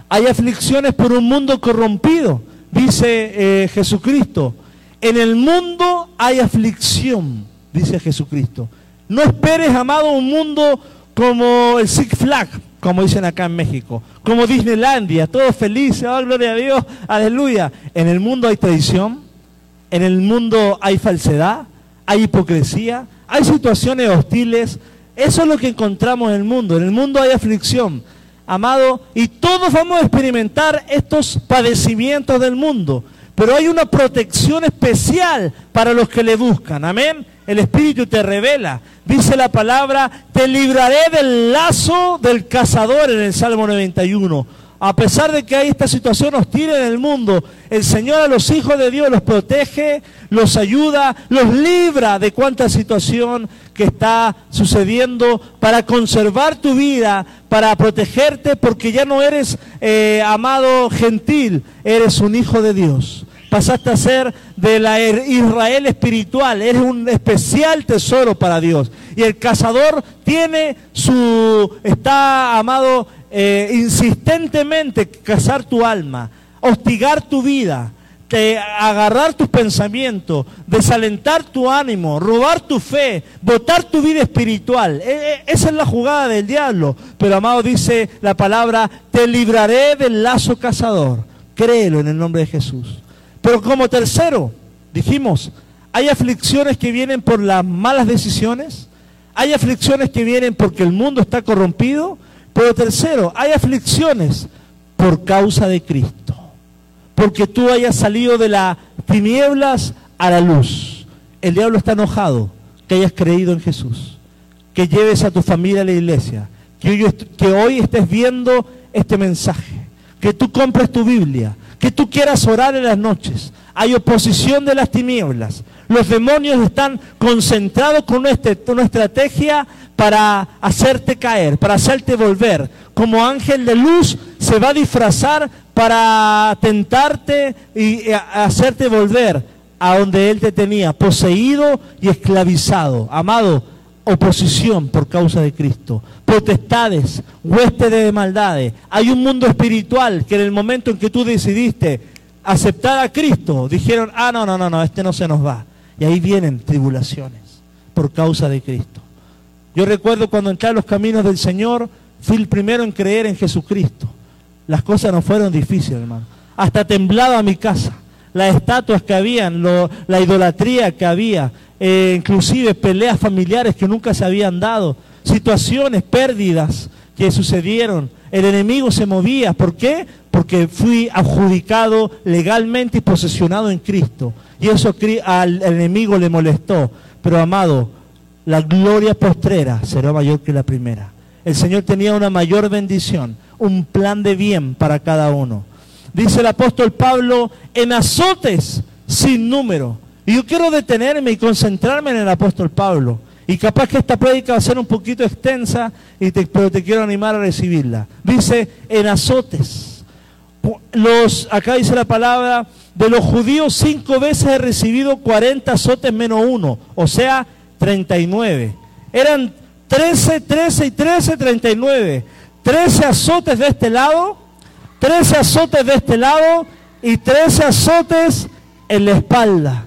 hay aflicciones por un mundo corrompido, dice eh, Jesucristo. En el mundo hay aflicción, dice Jesucristo. No esperes, amado, un mundo como el Six Flag, como dicen acá en México, como Disneylandia, todos felices, oh, gloria a Dios, aleluya. En el mundo hay traición, en el mundo hay falsedad, hay hipocresía, hay situaciones hostiles. Eso es lo que encontramos en el mundo. En el mundo hay aflicción. amado, y todos vamos a experimentar estos padecimientos del mundo. Pero hay una protección especial para los que le buscan. Amén. El Espíritu te revela. Dice la palabra, te libraré del lazo del cazador en el Salmo 91. A pesar de que hay esta situación hostil en el mundo, el Señor a los hijos de Dios los protege, los ayuda, los libra de cuánta situación que está sucediendo para conservar tu vida, para protegerte, porque ya no eres eh, amado gentil, eres un hijo de Dios. Pasaste a ser de la Israel espiritual, eres un especial tesoro para Dios. Y el cazador tiene su, está amado eh, insistentemente cazar tu alma, hostigar tu vida, agarrar tus pensamientos, desalentar tu ánimo, robar tu fe, botar tu vida espiritual. E, e, esa es la jugada del diablo. Pero amado dice la palabra, te libraré del lazo cazador. Créelo en el nombre de Jesús. Pero como tercero, dijimos, hay aflicciones que vienen por las malas decisiones, hay aflicciones que vienen porque el mundo está corrompido, pero tercero, hay aflicciones por causa de Cristo. Porque tú hayas salido de las tinieblas a la luz. El diablo está enojado que hayas creído en Jesús. Que lleves a tu familia a la iglesia. Que hoy, que hoy estés viendo este mensaje. Que tú compres tu Biblia. Que tú quieras orar en las noches. Hay oposición de las tinieblas. Los demonios están concentrados con una, estrategia para hacerte caer, para hacerte volver. Como ángel de luz se va a disfrazar para tentarte y hacerte volver a donde Él te tenía, poseído y esclavizado. Amado, oposición por causa de Cristo, potestades, huéspedes de maldades. Hay un mundo espiritual que en el momento en que tú decidiste aceptar a Cristo, dijeron, ah, no, no, no, no, este no se nos va. Y ahí vienen tribulaciones por causa de Cristo. Yo recuerdo cuando entré a los caminos del Señor, fui el primero en creer en Jesucristo. Las cosas no fueron difíciles, hermano. Hasta temblaba mi casa. Las estatuas que habían, la idolatría que había, eh, inclusive peleas familiares que nunca se habían dado, situaciones, pérdidas que sucedieron. El enemigo se movía. ¿Por qué? Porque fui adjudicado legalmente y posesionado en Cristo. Y eso al enemigo le molestó. Pero amado, la gloria postrera será mayor que la primera. El Señor tenía una mayor bendición, un plan de bien para cada uno. Dice el apóstol Pablo, en azotes sin número. Y yo quiero detenerme y concentrarme en el apóstol Pablo. Y capaz que esta prédica va a ser un poquito extensa, y pero te quiero animar a recibirla. Dice, en azotes. Los, acá dice la palabra, de los judíos cinco veces he recibido 40 azotes menos uno, o sea, 39. Eran 13, 13 y 13, 39. 13 azotes de este lado, 13 azotes de este lado y 13 azotes en la espalda.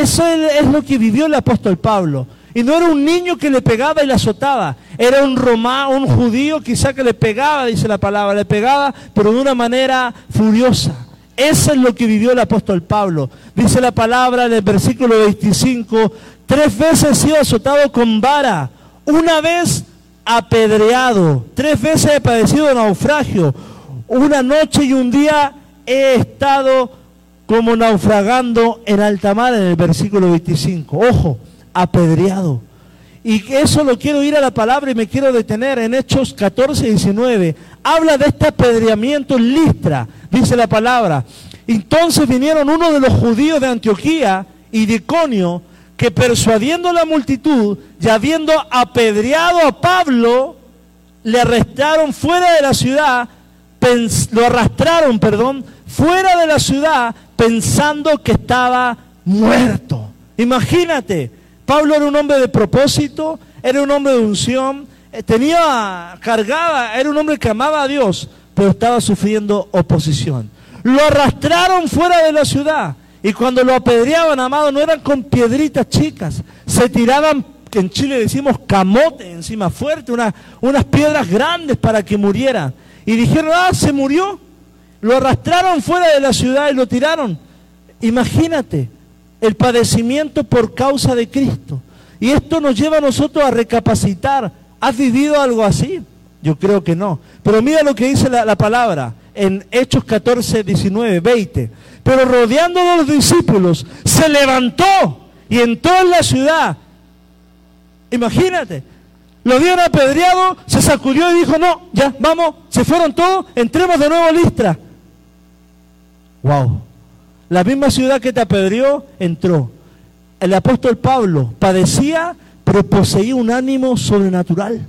Eso es lo que vivió el apóstol Pablo. Y no era un niño que le pegaba y le azotaba. Era un romano, un judío quizá que le pegaba, dice la palabra, le pegaba, pero de una manera furiosa. Eso es lo que vivió el apóstol Pablo. Dice la palabra en el versículo 25, tres veces he sido azotado con vara, una vez apedreado, tres veces he padecido naufragio, una noche y un día he estado como naufragando en alta mar en el versículo 25. Ojo, apedreado. Y eso lo quiero ir a la palabra y me quiero detener en Hechos 14 y 19. Habla de este apedreamiento en Listra, dice la palabra. Entonces vinieron uno de los judíos de Antioquía y de Iconio, que persuadiendo a la multitud y habiendo apedreado a Pablo, le arrestaron fuera de la ciudad, lo arrastraron, perdón, fuera de la ciudad pensando que estaba muerto. Imagínate, Pablo era un hombre de propósito, era un hombre de unción, eh, tenía cargada, era un hombre que amaba a Dios, pero estaba sufriendo oposición. Lo arrastraron fuera de la ciudad y cuando lo apedreaban, amado, no eran con piedritas chicas, se tiraban, que en Chile decimos camote encima fuerte, unas piedras grandes para que muriera. Y dijeron, ah, se murió. Lo arrastraron fuera de la ciudad y lo tiraron. Imagínate, el padecimiento por causa de Cristo. Y esto nos lleva a nosotros a recapacitar. ¿Has vivido algo así? Yo creo que no. Pero mira lo que dice la, la palabra en Hechos 14, 19, 20. Pero rodeando a los discípulos, se levantó y entró en la ciudad. Imagínate, lo habían apedreado, se sacudió y dijo, no, ya, vamos, se fueron todos, entremos de nuevo a Listra. Wow. La misma ciudad que te apedreó, entró. El apóstol Pablo padecía, pero poseía un ánimo sobrenatural.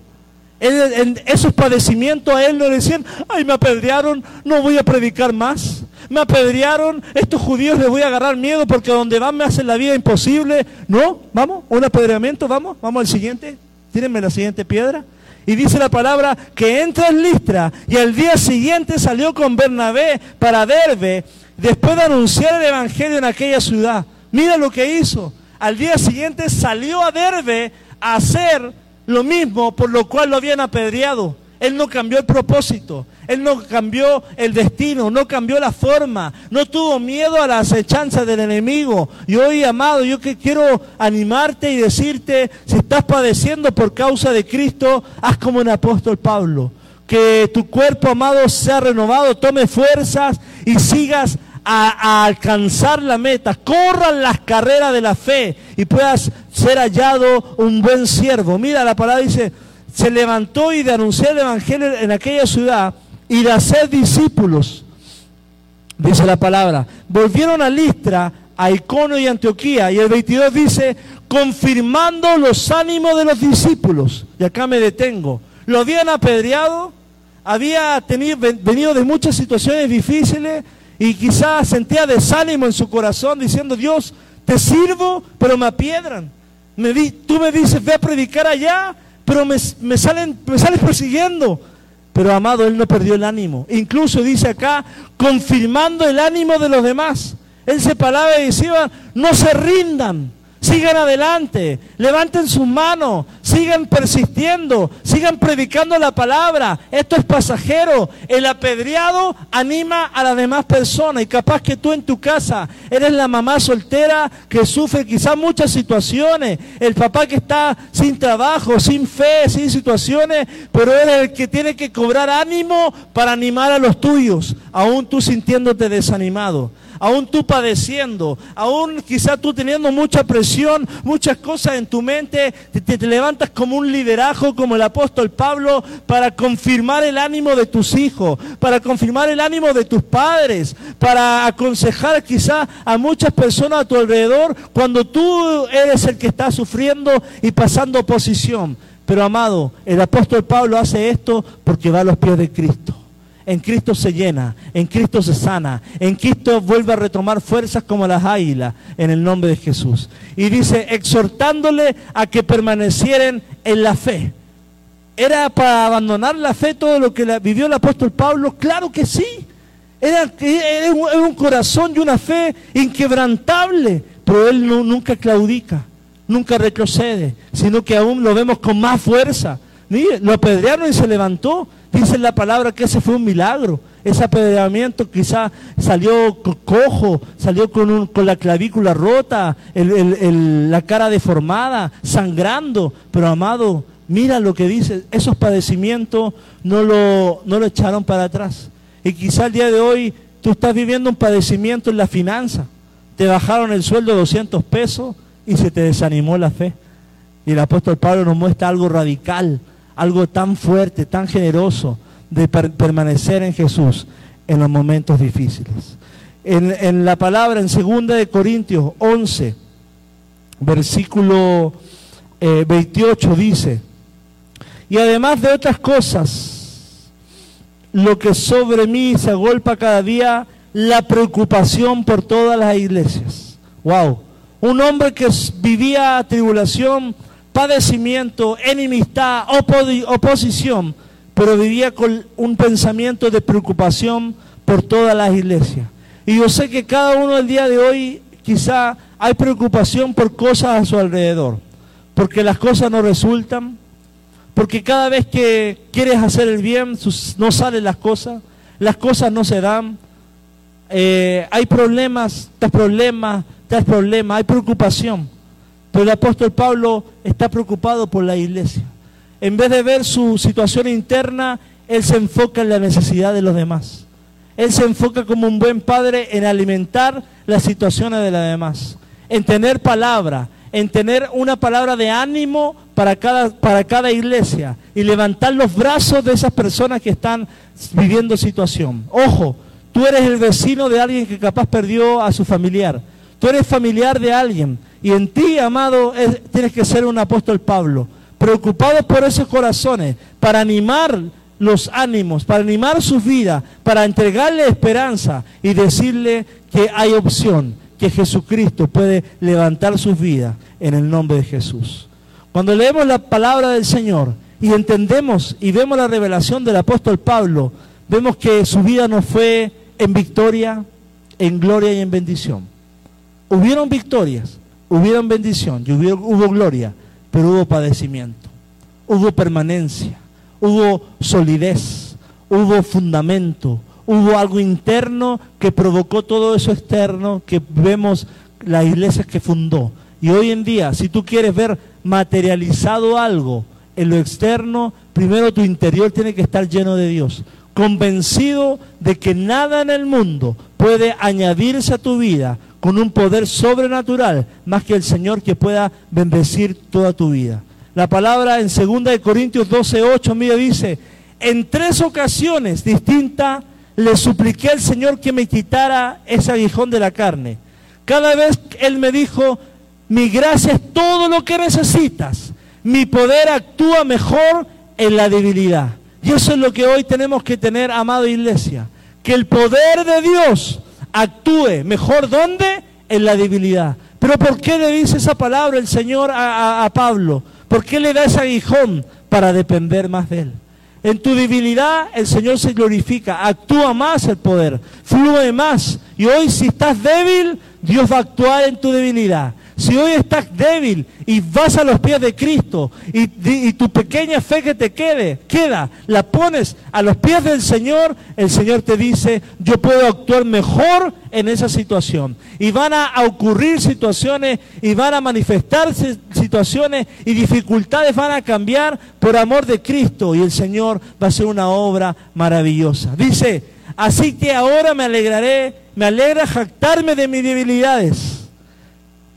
En, esos padecimientos a él le decían, ay, me apedrearon, no voy a predicar más. Me apedrearon, estos judíos les voy a agarrar miedo porque donde van me hacen la vida imposible. No, vamos, un apedreamiento, vamos, vamos al siguiente. Tírenme la siguiente piedra. Y dice la palabra que entra en Listra y al día siguiente salió con Bernabé para Derbe, después de anunciar el Evangelio en aquella ciudad. Mira lo que hizo. Al día siguiente salió a Derbe a hacer lo mismo por lo cual lo habían apedreado. Él no cambió el propósito, él no cambió el destino, no cambió la forma, no tuvo miedo a la acechanza del enemigo. Y hoy, amado, yo que quiero animarte y decirte, si estás padeciendo por causa de Cristo, haz como el apóstol Pablo. Que tu cuerpo, amado, sea renovado, tome fuerzas y sigas a, alcanzar la meta, corran las carreras de la fe y puedas ser hallado un buen siervo. Mira, la palabra dice, se levantó y de anunciar el Evangelio en aquella ciudad y de hacer discípulos, dice la palabra. Volvieron a Listra, a Icono y Antioquía, y el 22 dice, confirmando los ánimos de los discípulos. Y acá me detengo. Lo habían apedreado, había tenido, venido de muchas situaciones difíciles, y quizás sentía desánimo en su corazón diciendo, Dios, te sirvo, pero me apiedran. Me tú me dices, ve a predicar allá, pero me, salen, me sales persiguiendo. Pero amado, él no perdió el ánimo. Incluso dice acá, confirmando el ánimo de los demás. Él se paraba y decía, no se rindan. Sigan adelante, levanten sus manos, sigan persistiendo, sigan predicando la palabra. Esto es pasajero. El apedreado anima a las demás personas y capaz que tú en tu casa eres la mamá soltera que sufre quizás muchas situaciones, el papá que está sin trabajo, sin fe, sin situaciones, pero eres el que tiene que cobrar ánimo para animar a los tuyos, aún tú sintiéndote desanimado aún tú padeciendo, aún quizás tú teniendo mucha presión, muchas cosas en tu mente, te, levantas como un liderazgo, como el apóstol Pablo, para confirmar el ánimo de tus hijos, para confirmar el ánimo de tus padres, para aconsejar quizás a muchas personas a tu alrededor cuando tú eres el que está sufriendo y pasando oposición. Pero amado, el apóstol Pablo hace esto porque va a los pies de Cristo en Cristo se llena, en Cristo se sana, en Cristo vuelve a retomar fuerzas como las águilas en el nombre de Jesús. Y dice, exhortándole a que permanecieran en la fe. ¿Era para abandonar la fe todo lo que vivió el apóstol Pablo? Claro que sí. Era, un, corazón y una fe inquebrantable, pero él nunca claudica, nunca retrocede, sino que aún lo vemos con más fuerza. Mire, lo apedrearon y se levantó. Dice la palabra que ese fue un milagro. Ese apedreamiento quizá salió cojo, salió con, con la clavícula rota, la cara deformada, sangrando. Pero amado, mira lo que dice, esos padecimientos no lo, no lo echaron para atrás. Y quizá el día de hoy tú estás viviendo un padecimiento en la finanza. Te bajaron el sueldo de 200 pesos y se te desanimó la fe. Y el apóstol Pablo nos muestra algo radical algo tan fuerte, tan generoso de permanecer en Jesús en los momentos difíciles. En, la palabra en 2 de Corintios 11, versículo 28 eh, dice, y además de otras cosas, lo que sobre mí se agolpa cada día, la preocupación por todas las iglesias. Wow. Un hombre que vivía tribulación, padecimiento, enemistad, oposición, pero vivía con un pensamiento de preocupación por todas las iglesias. Y yo sé que cada uno el día de hoy quizá hay preocupación por cosas a su alrededor, porque las cosas no resultan, porque cada vez que quieres hacer el bien no salen las cosas, las cosas no se dan, eh, hay problemas tras problemas tras problemas, hay preocupación. Pero el apóstol Pablo está preocupado por la iglesia. en vez de ver su situación interna, él se enfoca en la necesidad de los demás. Él se enfoca como un buen padre en alimentar las situaciones de los demás, en tener palabra, en tener una palabra de ánimo para cada, para cada iglesia y levantar los brazos de esas personas que están viviendo situación. Ojo, tú eres el vecino de alguien que capaz perdió a su familiar. Tú eres familiar de alguien. Y en ti, amado, tienes que ser un apóstol Pablo, preocupado por esos corazones, para animar los ánimos, para animar sus vidas, para entregarle esperanza y decirle que hay opción, que Jesucristo puede levantar sus vidas en el nombre de Jesús. Cuando leemos la palabra del Señor y entendemos y vemos la revelación del apóstol Pablo, vemos que su vida no fue en victoria, en gloria y en bendición. Hubieron victorias, hubieron bendición y hubo, gloria, pero hubo padecimiento, hubo permanencia, hubo solidez, hubo fundamento, hubo algo interno que provocó todo eso externo que vemos las iglesias que fundó. Y hoy en día, si tú quieres ver materializado algo en lo externo, primero tu interior tiene que estar lleno de Dios, convencido de que nada en el mundo puede añadirse a tu vida con un poder sobrenatural más que el Señor que pueda bendecir toda tu vida. La palabra en 2 Corintios 12, 8, mira, dice, en tres ocasiones distintas le supliqué al Señor que me quitara ese aguijón de la carne. Cada vez Él me dijo, mi gracia es todo lo que necesitas. Mi poder actúa mejor en la debilidad. Y eso es lo que hoy tenemos que tener, amada iglesia. Que el poder de Dios actúe mejor ¿dónde? En la debilidad. Pero ¿por qué le dice esa palabra el Señor a, a Pablo? ¿Por qué le da ese aguijón? Para depender más de Él. En tu debilidad el Señor se glorifica, actúa más el poder, fluye más. Y hoy si estás débil, Dios va a actuar en tu debilidad. Si hoy estás débil y vas a los pies de Cristo y, tu pequeña fe que te quede, queda, la pones a los pies del Señor, el Señor te dice, yo puedo actuar mejor en esa situación. Y van a ocurrir situaciones y van a manifestarse situaciones y dificultades van a cambiar por amor de Cristo y el Señor va a hacer una obra maravillosa. Dice, así que ahora me alegraré, me alegra jactarme de mis debilidades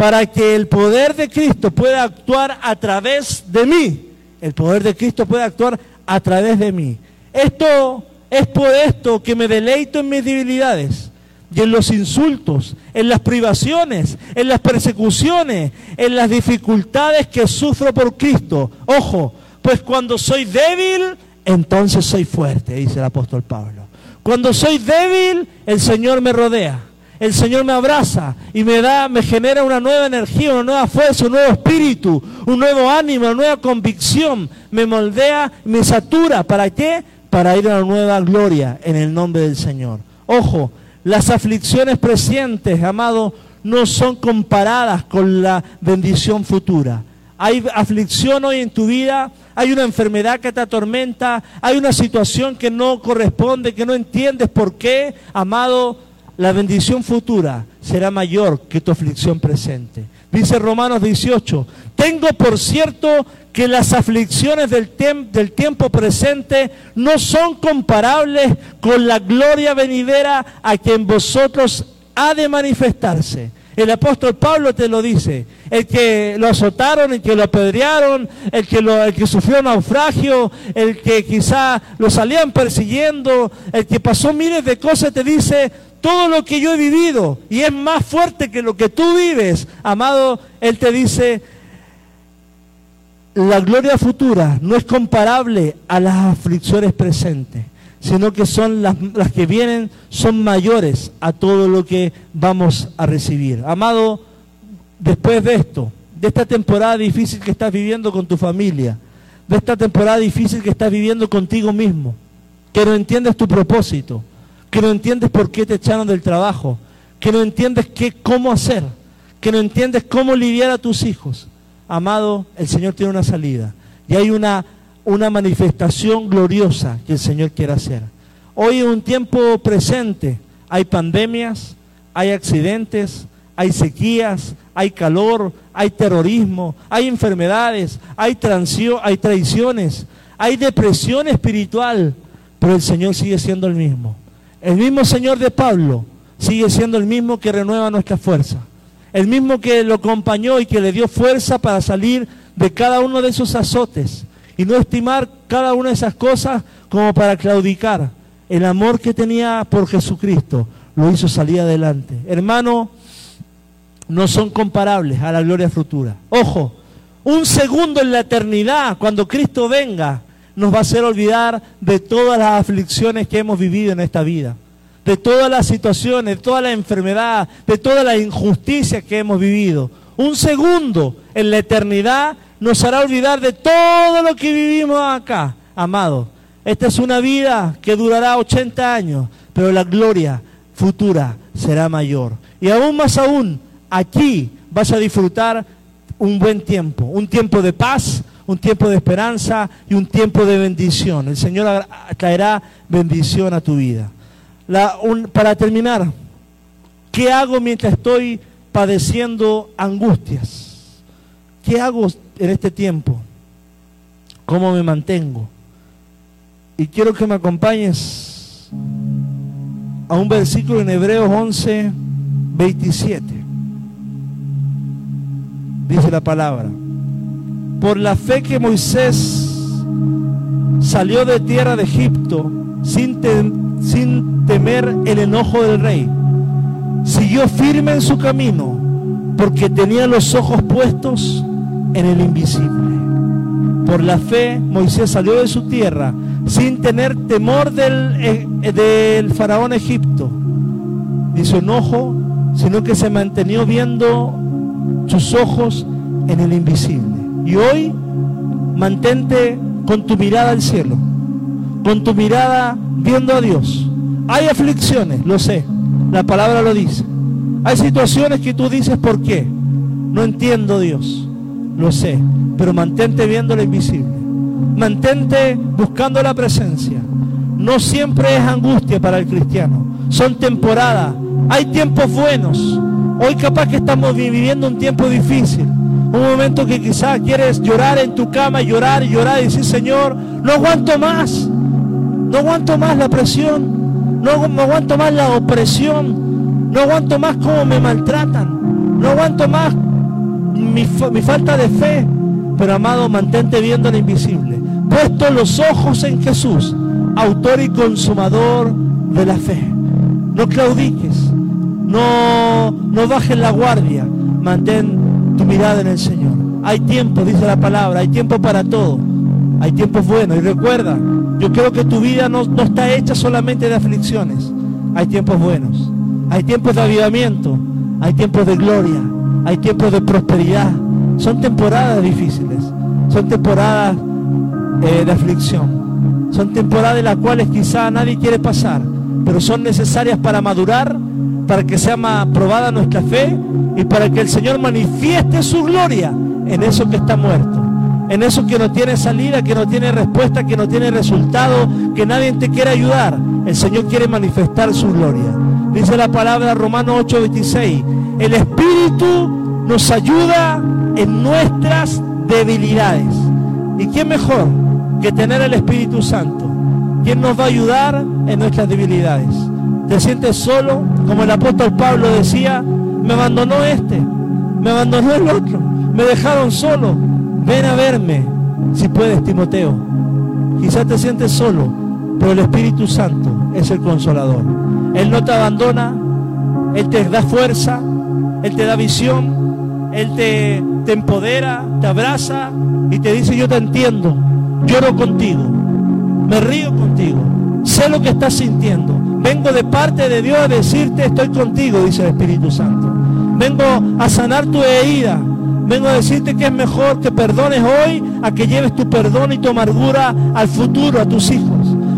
para que el poder de Cristo pueda actuar a través de mí. El poder de Cristo puede actuar a través de mí. Esto es por esto que me deleito en mis debilidades y en los insultos, en las privaciones, en las persecuciones, en las dificultades que sufro por Cristo. Ojo, pues cuando soy débil, entonces soy fuerte, dice el apóstol Pablo. Cuando soy débil, el Señor me rodea el Señor me abraza y me da, me genera una nueva energía, una nueva fuerza, un nuevo espíritu, un nuevo ánimo, una nueva convicción. Me moldea, me satura. ¿Para qué? Para ir a una nueva gloria en el nombre del Señor. Ojo, las aflicciones presentes, amado, no son comparadas con la bendición futura. Hay aflicción hoy en tu vida, hay una enfermedad que te atormenta, hay una situación que no corresponde, que no entiendes por qué, amado la bendición futura será mayor que tu aflicción presente. Dice Romanos 18, tengo por cierto que las aflicciones del, del, tiempo presente no son comparables con la gloria venidera a quien vosotros ha de manifestarse. El apóstol Pablo te lo dice, el que lo azotaron, el que lo apedrearon, el que, lo, el que sufrió naufragio, el que quizá lo salían persiguiendo, el que pasó miles de cosas, te dice, todo lo que yo he vivido y es más fuerte que lo que tú vives, amado, Él te dice, la gloria futura no es comparable a las aflicciones presentes, sino que son las, las que vienen, son mayores a todo lo que vamos a recibir. Amado, después de esto, de esta temporada difícil que estás viviendo con tu familia, de esta temporada difícil que estás viviendo contigo mismo, que no entiendes tu propósito, que no entiendes por qué te echaron del trabajo, que no entiendes qué, cómo hacer, que no entiendes cómo lidiar a tus hijos. Amado, el Señor tiene una salida y hay una, una manifestación gloriosa que el Señor quiere hacer. Hoy en un tiempo presente hay pandemias, hay accidentes, hay sequías, hay calor, hay terrorismo, hay enfermedades, hay, hay traiciones, hay depresión espiritual, pero el Señor sigue siendo el mismo. El mismo Señor de Pablo sigue siendo el mismo que renueva nuestra fuerza. El mismo que lo acompañó y que le dio fuerza para salir de cada uno de esos azotes y no estimar cada una de esas cosas como para claudicar. El amor que tenía por Jesucristo lo hizo salir adelante. Hermano, no son comparables a la gloria futura. Ojo, un segundo en la eternidad, cuando Cristo venga, nos va a hacer olvidar de todas las aflicciones que hemos vivido en esta vida, de todas las situaciones, de toda la enfermedad, de toda la injusticia que hemos vivido. Un segundo en la eternidad nos hará olvidar de todo lo que vivimos acá, amado. Esta es una vida que durará 80 años, pero la gloria futura será mayor. Y aún más aún, aquí vas a disfrutar un buen tiempo, un tiempo de paz, un tiempo de esperanza y un tiempo de bendición. El Señor traerá bendición a tu vida. para terminar, ¿qué hago mientras estoy padeciendo angustias? ¿Qué hago en este tiempo? ¿Cómo me mantengo? Y quiero que me acompañes a un versículo en Hebreos 11, 27. Dice la palabra por la fe que Moisés salió de tierra de Egipto sin, sin temer el enojo del rey. Siguió firme en su camino porque tenía los ojos puestos en el invisible. Por la fe Moisés salió de su tierra sin tener temor del, eh, del faraón Egipto, ni su enojo, sino que se mantenió viendo sus ojos en el invisible. Y hoy mantente con tu mirada al cielo, con tu mirada viendo a Dios. Hay aflicciones, lo sé, la palabra lo dice. Hay situaciones que tú dices, ¿por qué? No entiendo Dios, lo sé, pero mantente viendo lo invisible. Mantente buscando la presencia. No siempre es angustia para el cristiano, son temporadas, hay tiempos buenos. Hoy capaz que estamos viviendo un tiempo difícil, un momento que quizás quieres llorar en tu cama, llorar llorar y decir, Señor, no aguanto más. No aguanto más la presión. No, no aguanto más la opresión. No aguanto más cómo me maltratan. No aguanto más mi, mi falta de fe. Pero amado, mantente viendo lo invisible. Puesto los ojos en Jesús, autor y consumador de la fe. No claudiques. No, no bajes la guardia. Mantén tu mirada en el Señor. Hay tiempo, dice la palabra, hay tiempo para todo. Hay tiempos buenos. Y recuerda, yo creo que tu vida no, no está hecha solamente de aflicciones. Hay tiempos buenos. Hay tiempos de avivamiento. Hay tiempos de gloria. Hay tiempos de prosperidad. Son temporadas difíciles. Son temporadas eh, de aflicción. Son temporadas en las cuales quizá nadie quiere pasar. Pero son necesarias para madurar para que sea más probada nuestra fe y para que el Señor manifieste su gloria en eso que está muerto, en eso que no tiene salida, que no tiene respuesta, que no tiene resultado, que nadie te quiere ayudar. El Señor quiere manifestar su gloria. Dice la palabra Romano 8:26, el Espíritu nos ayuda en nuestras debilidades. ¿Y quién mejor que tener el Espíritu Santo? ¿Quién nos va a ayudar en nuestras debilidades? te sientes solo, como el apóstol Pablo decía, me abandonó este, me abandonó el otro, me dejaron solo, ven a verme, si puedes, Timoteo. Quizás te sientes solo, pero el Espíritu Santo es el consolador. Él no te abandona, Él te da fuerza, Él te da visión, Él te, empodera, te abraza y te dice, yo te entiendo, lloro contigo, me río contigo, sé lo que estás sintiendo, Vengo de parte de Dios a decirte, estoy contigo, dice el Espíritu Santo. Vengo a sanar tu herida. Vengo a decirte que es mejor que perdones hoy a que lleves tu perdón y tu amargura al futuro, a tus hijos.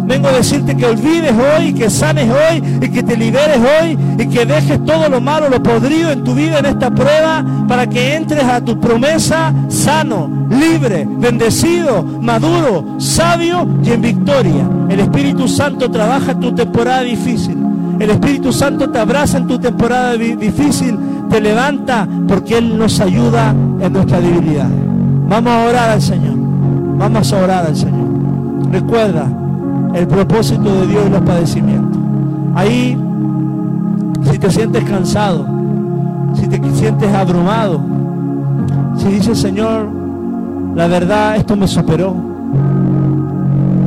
Vengo a decirte que olvides hoy, que sanes hoy y que te liberes hoy y que dejes todo lo malo, lo podrido en tu vida en esta prueba para que entres a tu promesa sano, libre, bendecido, maduro, sabio y en victoria. El Espíritu Santo trabaja en tu temporada difícil. El Espíritu Santo te abraza en tu temporada difícil te levanta porque Él nos ayuda en nuestra debilidad. Vamos a orar al Señor. Vamos a orar al Señor. Recuerda el propósito de Dios y los padecimientos. Ahí, si te sientes cansado, si te sientes abrumado, si dices, Señor, la verdad, esto me superó.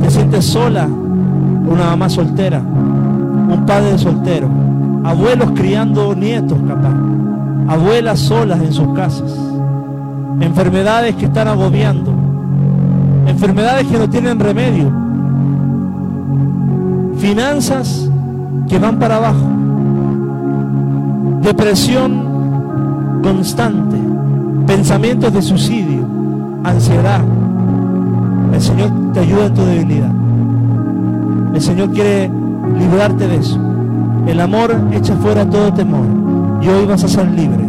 Te sientes sola, una mamá soltera, un padre soltero, abuelos criando nietos capaz, abuelas solas en sus casas, enfermedades que están agobiando, enfermedades que no tienen remedio, finanzas que van para abajo, depresión constante, pensamientos de suicidio, ansiedad. El Señor te ayuda en tu debilidad. El Señor quiere librarte de eso. El amor echa fuera todo temor. Y hoy vas a ser libre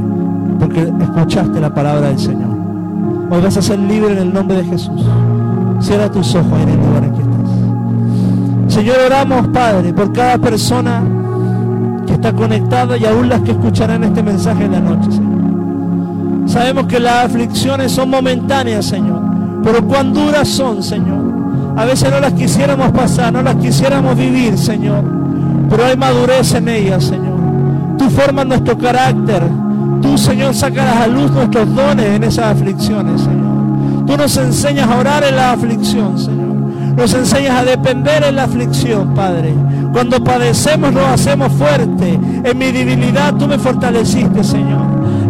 porque escuchaste la palabra del Señor. Hoy vas a ser libre en el nombre de Jesús. Cierra tus ojos en el lugar. Señor, oramos, Padre, por cada persona que está conectada y aún las que escucharán este mensaje en la noche, Señor. Sabemos que las aflicciones son momentáneas, Señor. Pero cuán duras son, Señor. A veces no las quisiéramos pasar, no las quisiéramos vivir, Señor. Pero hay madurez en ellas, Señor. Tú formas nuestro carácter. Tú, Señor, sacas a luz nuestros dones en esas aflicciones, Señor. Tú nos enseñas a orar en la aflicción, Señor. Nos enseñas a depender en la aflicción, Padre. Cuando padecemos lo hacemos fuerte. En mi debilidad tú me fortaleciste, Señor.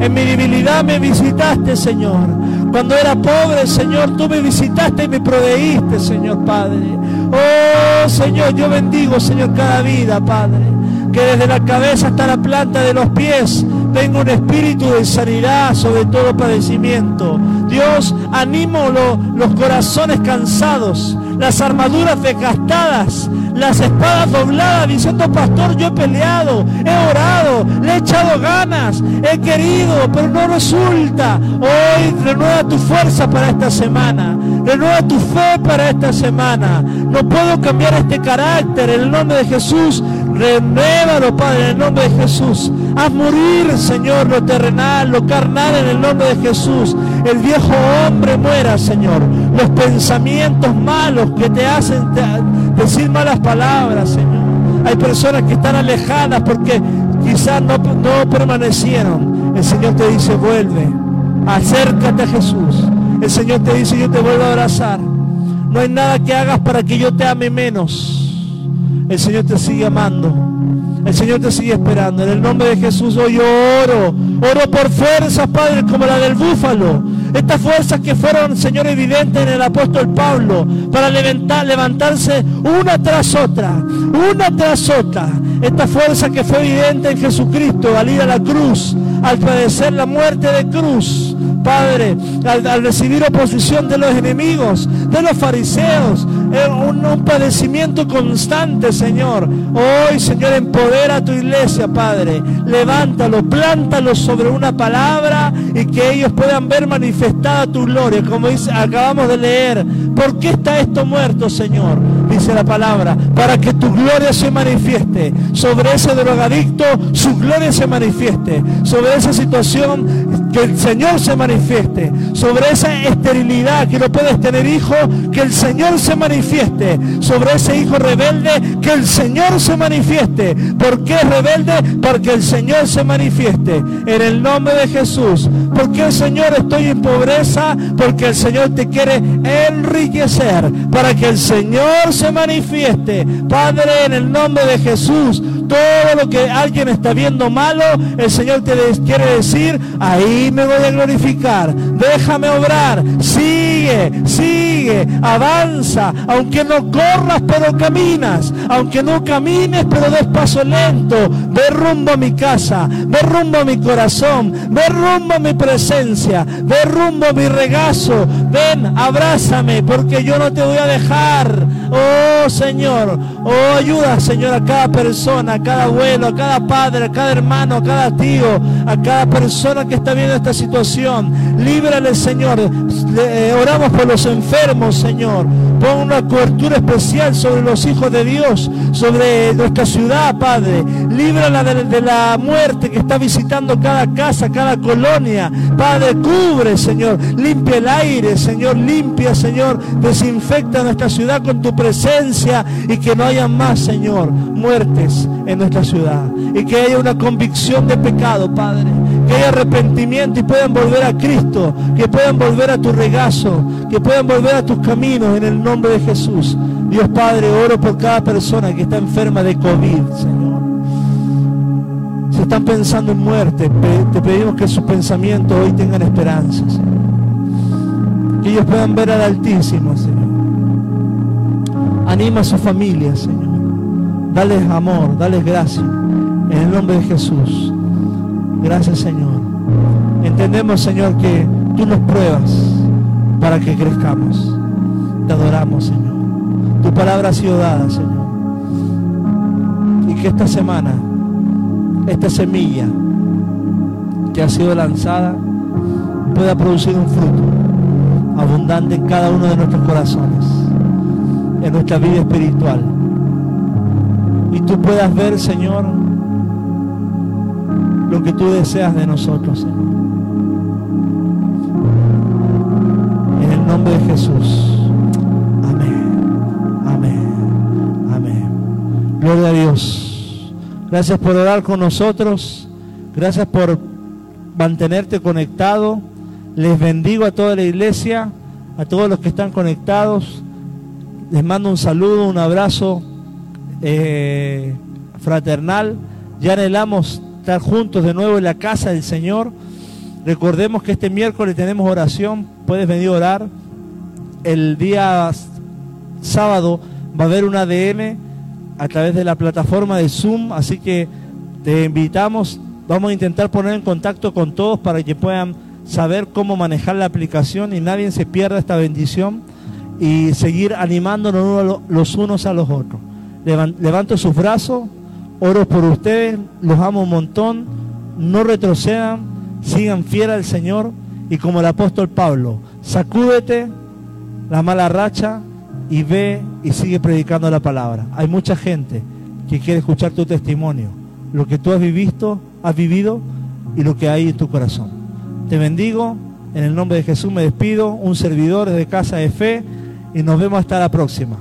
En mi debilidad me visitaste, Señor. Cuando era pobre, Señor, tú me visitaste y me proveíste, Señor Padre. Oh, Señor, yo bendigo, Señor, cada vida, Padre. Que desde la cabeza hasta la planta de los pies tenga un espíritu de sanidad sobre todo padecimiento. Dios, animo los corazones cansados, las armaduras desgastadas, las espadas dobladas, diciendo, pastor, yo he peleado, he orado, le he echado ganas, he querido, pero no resulta. Hoy renueva tu fuerza para esta semana, renueva tu fe para esta semana. No puedo cambiar este carácter en el nombre de Jesús. Renuévalo, Padre, en el nombre de Jesús. Haz morir, Señor, lo terrenal, lo carnal, en el nombre de Jesús. El viejo hombre muera, Señor. Los pensamientos malos que te hacen decir malas palabras, Señor. Hay personas que están alejadas porque quizás no, no permanecieron. El Señor te dice, vuelve, acércate a Jesús. El Señor te dice, yo te vuelvo a abrazar. No hay nada que hagas para que yo te ame menos. El Señor te sigue amando. El Señor te sigue esperando. En el nombre de Jesús hoy oro. Oro por fuerzas, Padre, como la del búfalo. Estas fuerzas que fueron, Señor, evidentes en el apóstol Pablo para levantar, levantarse una tras otra, una tras otra. Esta fuerza que fue evidente en Jesucristo al ir a la cruz, al padecer la muerte de cruz. Padre, al, recibir oposición de los enemigos, de los fariseos, un, un, padecimiento constante, Señor. Hoy, Señor, empodera a tu iglesia, Padre. Levántalo, plántalo sobre una palabra y que ellos puedan ver manifestada tu gloria, como dice, acabamos de leer. ¿Por qué está esto muerto, Señor? Dice la palabra, para que tu gloria se manifieste. Sobre ese drogadicto, su gloria se manifieste. Sobre esa situación, que el Señor se manifieste. Sobre esa esterilidad, que no puedes tener hijo, que el Señor se manifieste. Sobre ese hijo rebelde, que el Señor se manifieste. ¿Por qué rebelde? Porque el Señor se manifieste. En el nombre de Jesús. Porque el Señor estoy en pobreza, porque el Señor te quiere enriquecer. Para que el Señor se manifieste. Padre, en el nombre de Jesús, todo lo que alguien está viendo malo, el Señor te quiere decir, ahí me voy a glorificar. Déjame obrar. Sigue, sigue, avanza. Aunque no corras, pero caminas. Aunque no camines, pero des paso lento. Ve rumbo a mi casa. Ve rumbo a mi corazón. Ve rumbo a mi presencia. Ve rumbo a mi regazo. Ven, abrázame, porque yo no te voy a dejar. Oh Señor, oh ayuda Señor a cada persona, a cada abuelo, a cada padre, a cada hermano, a cada tío, a cada persona que está viendo esta situación. Líbrale Señor. Eh, oramos por los enfermos Señor Pon una cobertura especial sobre los hijos de Dios, sobre nuestra ciudad, Padre. Líbrala de, de la muerte que está visitando cada casa, cada colonia. Padre, cubre, Señor. Limpia el aire, Señor. Limpia, Señor. Desinfecta nuestra ciudad con tu presencia y que no haya más, Señor, muertes en nuestra ciudad. Y que haya una convicción de pecado, Padre. Que haya arrepentimiento y puedan volver a Cristo. Que puedan volver a tu regazo. Que puedan volver a tus caminos en el nombre de Jesús. Dios Padre, oro por cada persona que está enferma de COVID, Señor. Si están pensando en muerte, te pedimos que sus pensamientos hoy tengan esperanza, Señor. Que ellos puedan ver al Altísimo, Señor. Anima a su familia, Señor. Dales amor, dales gracia. En el nombre de Jesús. Gracias, Señor. Entendemos, Señor, que tú nos pruebas para que crezcamos. Te adoramos, Señor. Tu palabra ha sido dada, Señor. Y que esta semana, esta semilla que ha sido lanzada, pueda producir un fruto abundante en cada uno de nuestros corazones, en nuestra vida espiritual. Y tú puedas ver, Señor, lo que tú deseas de nosotros, Señor. En el nombre de Jesús. Gloria a Dios. Gracias por orar con nosotros. Gracias por mantenerte conectado. Les bendigo a toda la iglesia, a todos los que están conectados. Les mando un saludo, un abrazo eh, fraternal. Ya anhelamos estar juntos de nuevo en la casa del Señor. Recordemos que este miércoles tenemos oración. Puedes venir a orar. El día sábado va a haber un ADN a través de la plataforma de Zoom, así que te invitamos, vamos a intentar poner en contacto con todos para que puedan saber cómo manejar la aplicación y nadie se pierda esta bendición y seguir animándonos los unos a los otros. Levanto sus brazos, oro por ustedes, los amo un montón, no retrocedan, sigan fiel al Señor y como el apóstol Pablo, sacúdete la mala racha y ve y sigue predicando la palabra. Hay mucha gente que quiere escuchar tu testimonio, lo que tú has vivido, has vivido y lo que hay en tu corazón. Te bendigo, en el nombre de Jesús me despido, un servidor desde Casa de Fe y nos vemos hasta la próxima.